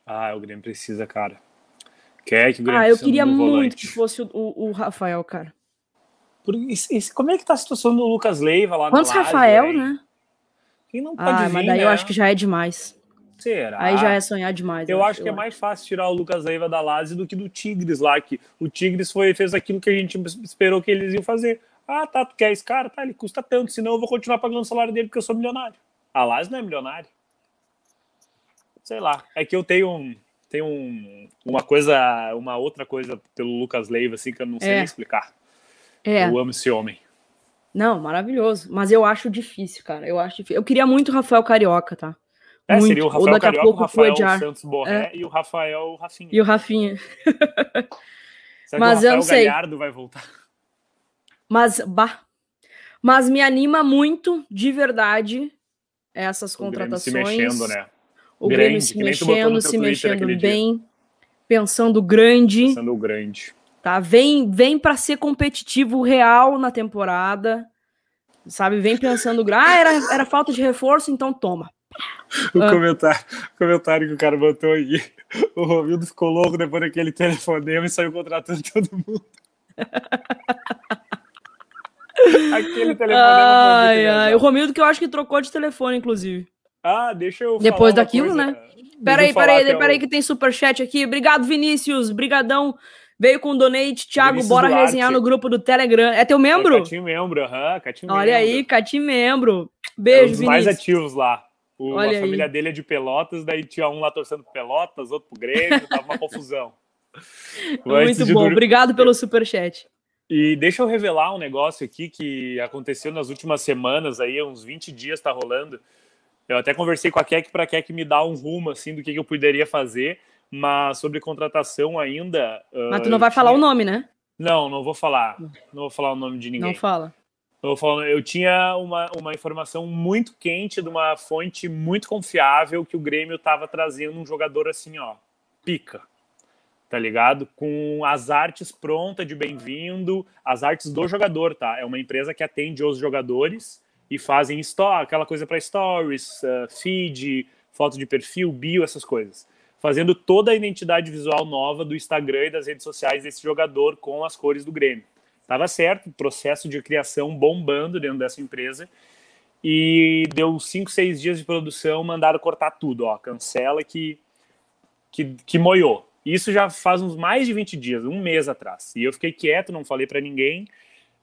Ah, o Grêmio precisa, cara. Quer que o Grêmio Ah, eu queria muito volante. que fosse o, o, o Rafael, cara. Por, como é que tá a situação do Lucas Leiva lá Quantos Rafael, né? Quem não pode ah, vir, mas daí né? eu acho que já é demais. Será? Aí já é sonhar demais. Eu, acho, que é mais fácil tirar o Lucas Leiva da Lazio do que do Tigres lá, que o Tigres foi, fez aquilo que a gente esperou que eles iam fazer. Ah, tá, tu quer esse cara? Tá, ele custa tanto, senão eu vou continuar pagando o salário dele porque eu sou milionário. A Lazio não é milionário. Sei lá, é que eu tenho um, tenho um, uma coisa, uma outra coisa pelo Lucas Leiva, assim, que eu não sei é. nem explicar. É. Eu amo esse homem. Não, maravilhoso. Mas eu acho difícil, cara. Eu acho difícil. Eu queria muito o Rafael Carioca, tá? É, muito. seria o Rafael Ou daqui Carioca, a pouco o Rafael Santos Borré é. e o Rafael Rafinha. E o Rafinha. Mas eu não sei. Galhardo vai voltar? Mas, bah. Mas me anima muito, de verdade, essas o contratações. se mexendo, né? O grande, Grêmio se mexendo, se mexendo bem, dia. pensando grande. Pensando grande. Tá? Vem, vem para ser competitivo real na temporada. Sabe? Vem pensando, ah, era, era falta de reforço, então toma. O, ah. comentário, o comentário que o cara botou aí. O Romildo ficou louco depois daquele telefonema e saiu contratando todo mundo. *laughs* *laughs* Aquele telefonema. Ai, ai. O Romildo que eu acho que trocou de telefone, inclusive. Ah, deixa eu Depois daquilo, coisa. né? Peraí, peraí, peraí, que, que tem superchat aqui. Obrigado, Vinícius. Brigadão Veio com o donate, Thiago, Vinícius bora Duarte. resenhar no grupo do Telegram. É teu membro? É Catinho membro, aham, Olha membro. aí, Catinho membro. Beijo, é um Vinícius. mais ativos lá. O, a família dele é de Pelotas, daí tinha um lá torcendo pro Pelotas, outro pro Grêmio, tava uma *laughs* confusão. Muito bom, obrigado pelo superchat. E deixa eu revelar um negócio aqui que aconteceu nas últimas semanas, aí, uns 20 dias tá rolando. Eu até conversei com a Keck para a Keck me dar um rumo, assim, do que, que eu poderia fazer. Mas sobre contratação ainda. Mas tu não vai tinha... falar o nome, né? Não, não vou falar. Não vou falar o nome de ninguém. Não fala. Eu, falo, eu tinha uma, uma informação muito quente de uma fonte muito confiável que o Grêmio estava trazendo um jogador assim, ó, pica, tá ligado? Com as artes prontas de bem-vindo, as artes do jogador, tá? É uma empresa que atende os jogadores e fazem aquela coisa para stories, uh, feed, foto de perfil, bio, essas coisas fazendo toda a identidade visual nova do Instagram e das redes sociais desse jogador com as cores do Grêmio. Tava certo, processo de criação bombando dentro dessa empresa. E deu cinco, seis dias de produção, mandaram cortar tudo, ó, cancela que, que, que moiou. Isso já faz uns mais de 20 dias, um mês atrás. E eu fiquei quieto, não falei para ninguém.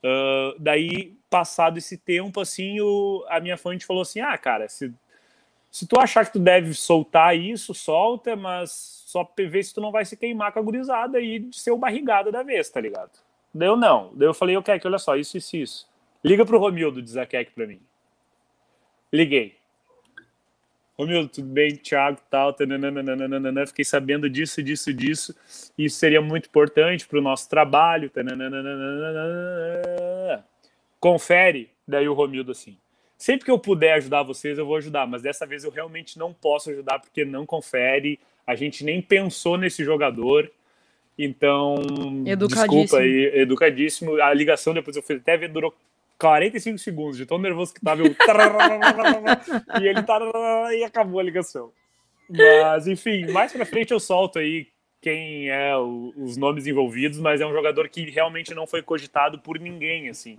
Uh, daí, passado esse tempo, assim, o, a minha fonte falou assim: ah, cara, se se tu achar que tu deve soltar isso, solta, mas só ver se tu não vai se queimar com a gurizada e ser o barrigado da vez, tá ligado? Deu não. Daí eu falei, o Keck, olha só, isso, isso, isso. Liga pro Romildo, diz a Keck pra mim. Liguei. Romildo, tudo bem? Thiago, tal, tananana, fiquei sabendo disso, disso, disso. Isso seria muito importante pro nosso trabalho. Confere. Daí o Romildo assim. Sempre que eu puder ajudar vocês, eu vou ajudar, mas dessa vez eu realmente não posso ajudar porque não confere. A gente nem pensou nesse jogador. Então, desculpa aí, educadíssimo. A ligação depois eu fui até ver, durou 45 segundos, de tão nervoso que tava. Eu... e ele tá. E acabou a ligação. Mas, enfim, mais pra frente eu solto aí quem é o, os nomes envolvidos, mas é um jogador que realmente não foi cogitado por ninguém, assim.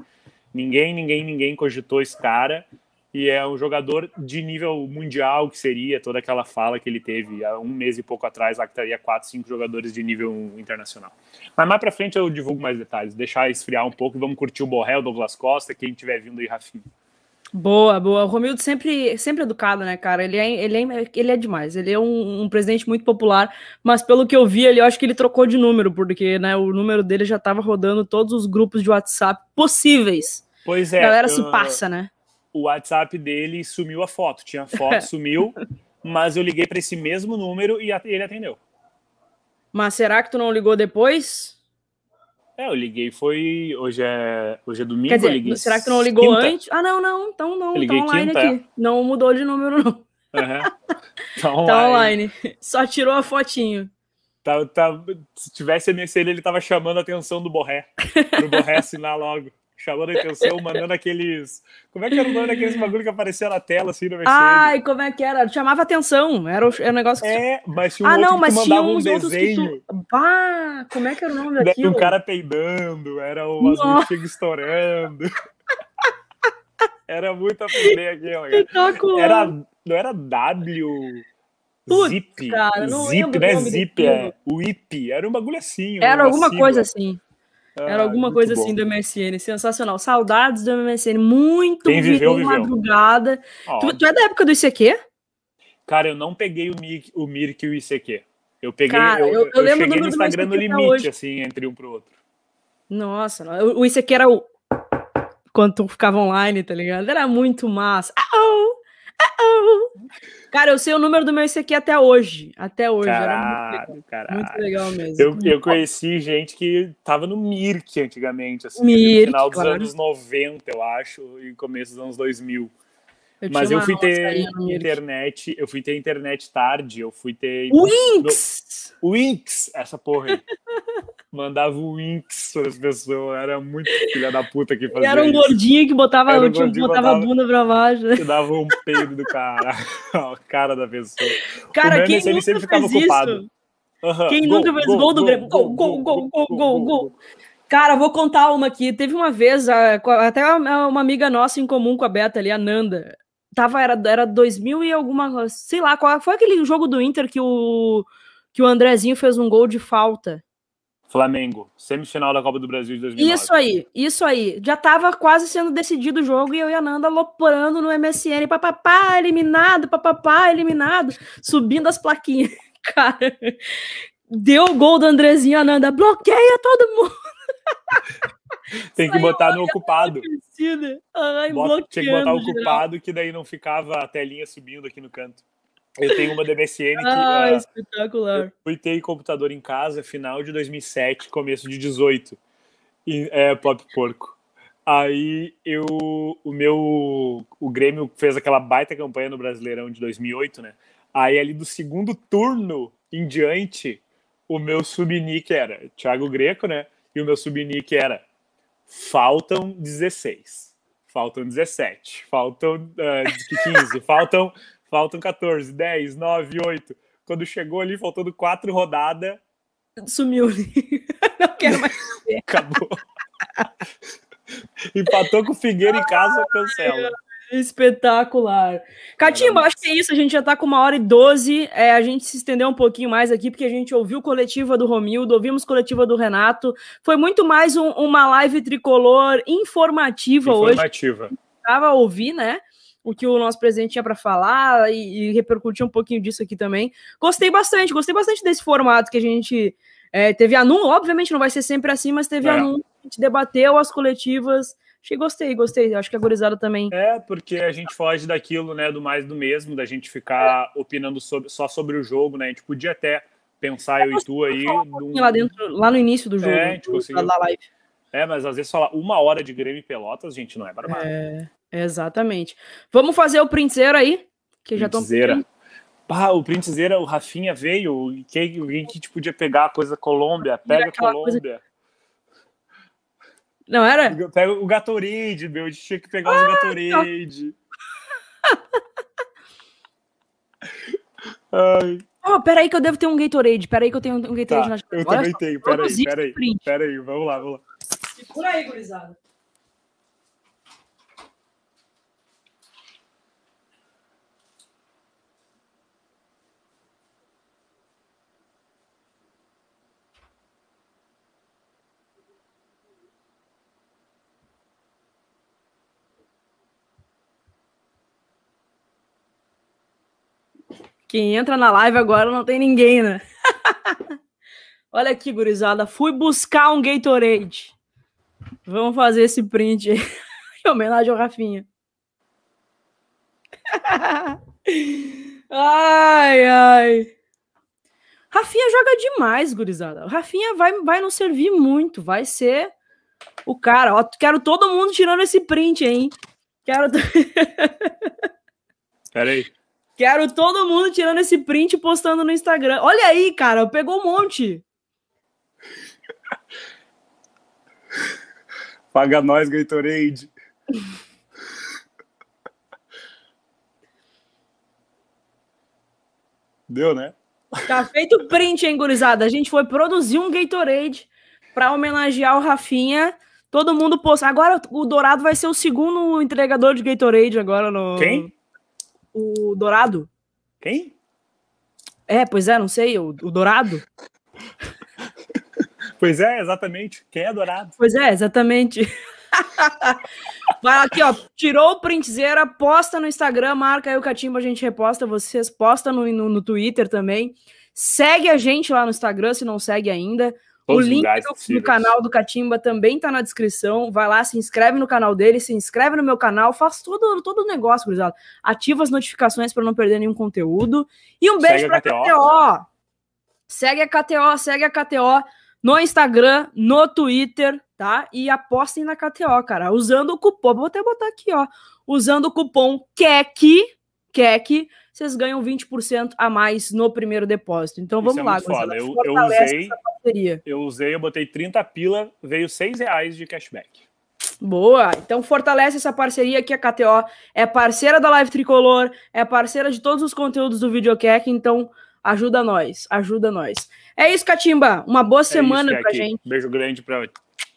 Ninguém, ninguém, ninguém cogitou esse cara. E é um jogador de nível mundial, que seria toda aquela fala que ele teve há um mês e pouco atrás, lá que estaria quatro, cinco jogadores de nível internacional. Mas mais para frente eu divulgo mais detalhes, deixar esfriar um pouco e vamos curtir o Borrell, Douglas Costa, quem tiver vindo aí, Rafinha. Boa, boa. O Romildo sempre, sempre educado, né, cara? Ele é, ele é, ele é demais. Ele é um, um, presidente muito popular, mas pelo que eu vi ali, eu acho que ele trocou de número, porque né, o número dele já estava rodando todos os grupos de WhatsApp possíveis. Pois é. A galera uh, se passa, né? O WhatsApp dele sumiu a foto. Tinha foto, *laughs* sumiu, mas eu liguei para esse mesmo número e ele atendeu. Mas será que tu não ligou depois? É, eu liguei, foi. Hoje é, hoje é domingo. Quer dizer, liguei será que tu não ligou quinta. antes? Ah, não, não. Então não. Eu tá online quinta, aqui. É. Não mudou de número, não. Uhum. *laughs* Tá, online. tá online. Só tirou a fotinho. Tá, tá, se tivesse MSN, ele tava chamando a atenção do Borré. *laughs* Pro Borré assinar logo chamando a atenção, mandando aqueles. Como é que era o nome daqueles bagulho que aparecia na tela, assim, no MSN? Ai, como é que era? Chamava atenção. Era o, era o negócio que. É, mas tinha um ah, outro não, mas que mandava um desenho. Tu... Ah, como é que era o nome daquilo? um cara peidando, era o chega estourando. *laughs* era muito a fuder aquilo, Era, não era W. Putz, Zip, cara, não Zip, né? Zip, é. O IP, era um bagulho assim. Era alguma coisa assim. Era alguma coisa bom. assim do MSN, sensacional. Saudades do MSN, muito Quem viveu, viveu. madrugada. Tu, tu, é da época do ICQ? Cara, eu não peguei o, Mirk, o Mirk e o ICQ. Eu peguei, Cara, eu, eu, eu, lembro cheguei no Instagram no limite, assim, entre um pro outro. Nossa, o ICQ era o. Quando tu ficava online, tá ligado? Era muito massa. Oh, oh. Cara, eu sei o número do meu ICQ até hoje. Até hoje. Caralho, muito, caralho. muito legal mesmo. Eu, eu conheci gente que tava no Mirk antigamente, assim, Mirk, no final dos claro. anos 90, eu acho, e começo dos anos 2000. Eu Mas eu fui ter internet, eu fui ter internet tarde, eu fui ter. Winx! No... Winx! Essa porra aí. *laughs* Mandava o Winx para as pessoas, era muito filha da puta que fazia. E era um isso. gordinho que botava, um tipo, gordinho, botava botava- a bunda pra baixo. Que *laughs* dava um peido do cara. *laughs* a cara da pessoa. Cara, o meu quem nunca sempre ficava isso? ocupado. Aham, Quem gol, nunca fez gol, gol, do gol, Grêmio? Gol, gol, gol, gol, gol, gol. Cara, vou contar uma aqui. Teve uma vez, até uma uma amiga nossa em comum com a Beta ali, a Nanda. Tava, era, era 2000 e alguma. Sei lá, qual foi aquele jogo do Inter que o, que o Andrezinho fez um gol de falta? Flamengo, semifinal da Copa do Brasil de 2009. Isso aí, isso aí. Já tava quase sendo decidido o jogo e eu e a Nanda aloprando no MSN. Papapá, eliminado, papapá, eliminado. Subindo as plaquinhas. *laughs* Cara, deu o gol do Andrezinho, a Nanda. Bloqueia todo mundo. *laughs* Tem que botar no ocupado. Ai, Bota- tinha que botar o geral. ocupado, que daí não ficava a telinha subindo aqui no canto. Eu tenho uma da MSN que Ah, ah, espetacular. fui ter computador em casa final de 2007, começo de 18. E, é, pop porco. Aí eu, o meu, o Grêmio fez aquela baita campanha no Brasileirão de 2008, né? Aí ali do segundo turno em diante, o meu subnick era Thiago Greco, né? E o meu subnick era faltam 16, faltam 17, faltam ah, 15, *laughs* faltam, faltam 14, 10, 9, 8. Quando chegou ali, faltando quatro rodadas, Sumiu. *laughs* Não quero mais. acabou. *laughs* Empatou com o Figueira em casa, cancela. Espetacular. Catimba, acho que é isso. A gente já tá com uma hora e doze. É, a gente se estendeu um pouquinho mais aqui, porque a gente ouviu coletiva do Romildo, ouvimos coletiva do Renato. Foi muito mais um- uma live tricolor informativa, hoje. Informativa. Tava a ouvir, né? O que o nosso presidente tinha para falar e, e repercutir um pouquinho disso aqui também. Gostei bastante, gostei bastante desse formato que a gente é, teve anúncio. Obviamente não vai ser sempre assim, mas teve É. anúncio, a gente debateu as coletivas. Achei, gostei, gostei. Acho que a também. É, porque a gente foge daquilo, né, do mais do mesmo, da gente ficar opinando sobre- só sobre o jogo, né? A gente podia até pensar, eu e tu aí. num- Lá dentro, lá no início do jogo, É, a gente do- conseguiu. da live. É, mas às vezes falar uma hora de Grêmio e Pelotas, gente, não é barbado. É, exatamente. Vamos fazer o print zero aí? Que já. Printzeira. Pá, o Printzeira, o Rafinha veio, quem, alguém que a gente podia pegar a coisa Colômbia, pega a Colômbia. Não era? Pega o Gatorade, meu, a gente tinha que pegar Ah, os. Gatorade. *laughs* Ai, Oh, peraí que eu devo ter um Gatorade. Peraí que eu tenho um Gatorade tá, na eu Olha também só, tenho, peraí, peraí, peraí, vamos lá, vamos lá. Segura aí, gurizada. Quem entra na live agora não tem ninguém, né? *laughs* Olha aqui, gurizada. Fui buscar um Gatorade. Vamos fazer esse print aí. *laughs* em homenagem ao Rafinha. *laughs* ai, ai. Rafinha joga demais, gurizada. Rafinha vai, vai nos servir muito. Vai ser o cara. Ó, quero todo mundo tirando esse print, hein? Quero. Peraí. Quero todo mundo tirando esse print e postando no Instagram. Olha aí, cara, pegou um monte. *laughs* Paga nós, Gatorade. *laughs* Deu, né? Tá feito o print, hein, gurizada? A gente foi produzir um Gatorade para homenagear o Rafinha. Todo mundo posta. Agora o Dourado vai ser o segundo entregador de Gatorade agora no. Quem? O Dourado. Quem? É, pois é, não sei, o, o Dourado. *laughs* pois é, exatamente. Quem é Dourado? Pois é, exatamente. *laughs* Vai aqui, ó. Tirou o printzeira, posta no Instagram, marca aí o Catimba, a gente reposta. Vocês posta no, no, no Twitter também. Segue a gente lá no Instagram, se não segue ainda. O link do, do, canal do Catimba também tá na descrição. Vai lá, se inscreve no canal dele, se inscreve no meu canal, faz todo, todo o negócio, gurizada. Ativa as notificações para não perder nenhum conteúdo. E um beijo para KTO. KTO. Segue a KTO, segue a KTO no Instagram, no Twitter, tá? E apostem na KTO, cara. Usando o cupom, vou até botar aqui, ó. Usando o cupom KEC, KEC, vocês ganham 20% a mais no primeiro depósito. Então vamos é lá, foda. Eu, eu, usei, eu usei, eu botei 30 pila, veio 6 reais de cashback. Boa! Então fortalece essa parceria aqui, a KTO é parceira da Live Tricolor, é parceira de todos os conteúdos do Videocack, então ajuda nós, ajuda nós. É isso, Catimba. Uma boa é semana isso, pra gente. Beijo grande pra,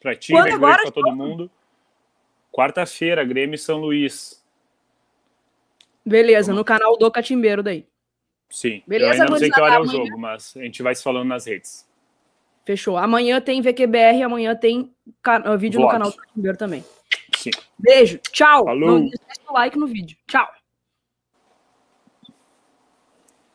pra ti, Quando beijo agora, grande pra todo mundo. Quarta-feira, Grêmio São Luís. Beleza, no canal do Catimbeiro daí. Sim. Beleza, eu ainda não sei que hora é o jogo, mas a gente vai se falando nas redes. Fechou. Amanhã tem VQBR, amanhã tem vídeo Vlog. no canal do Catimbeiro também. Sim. Beijo. Tchau. Falou. Não esquece o like no vídeo. Tchau.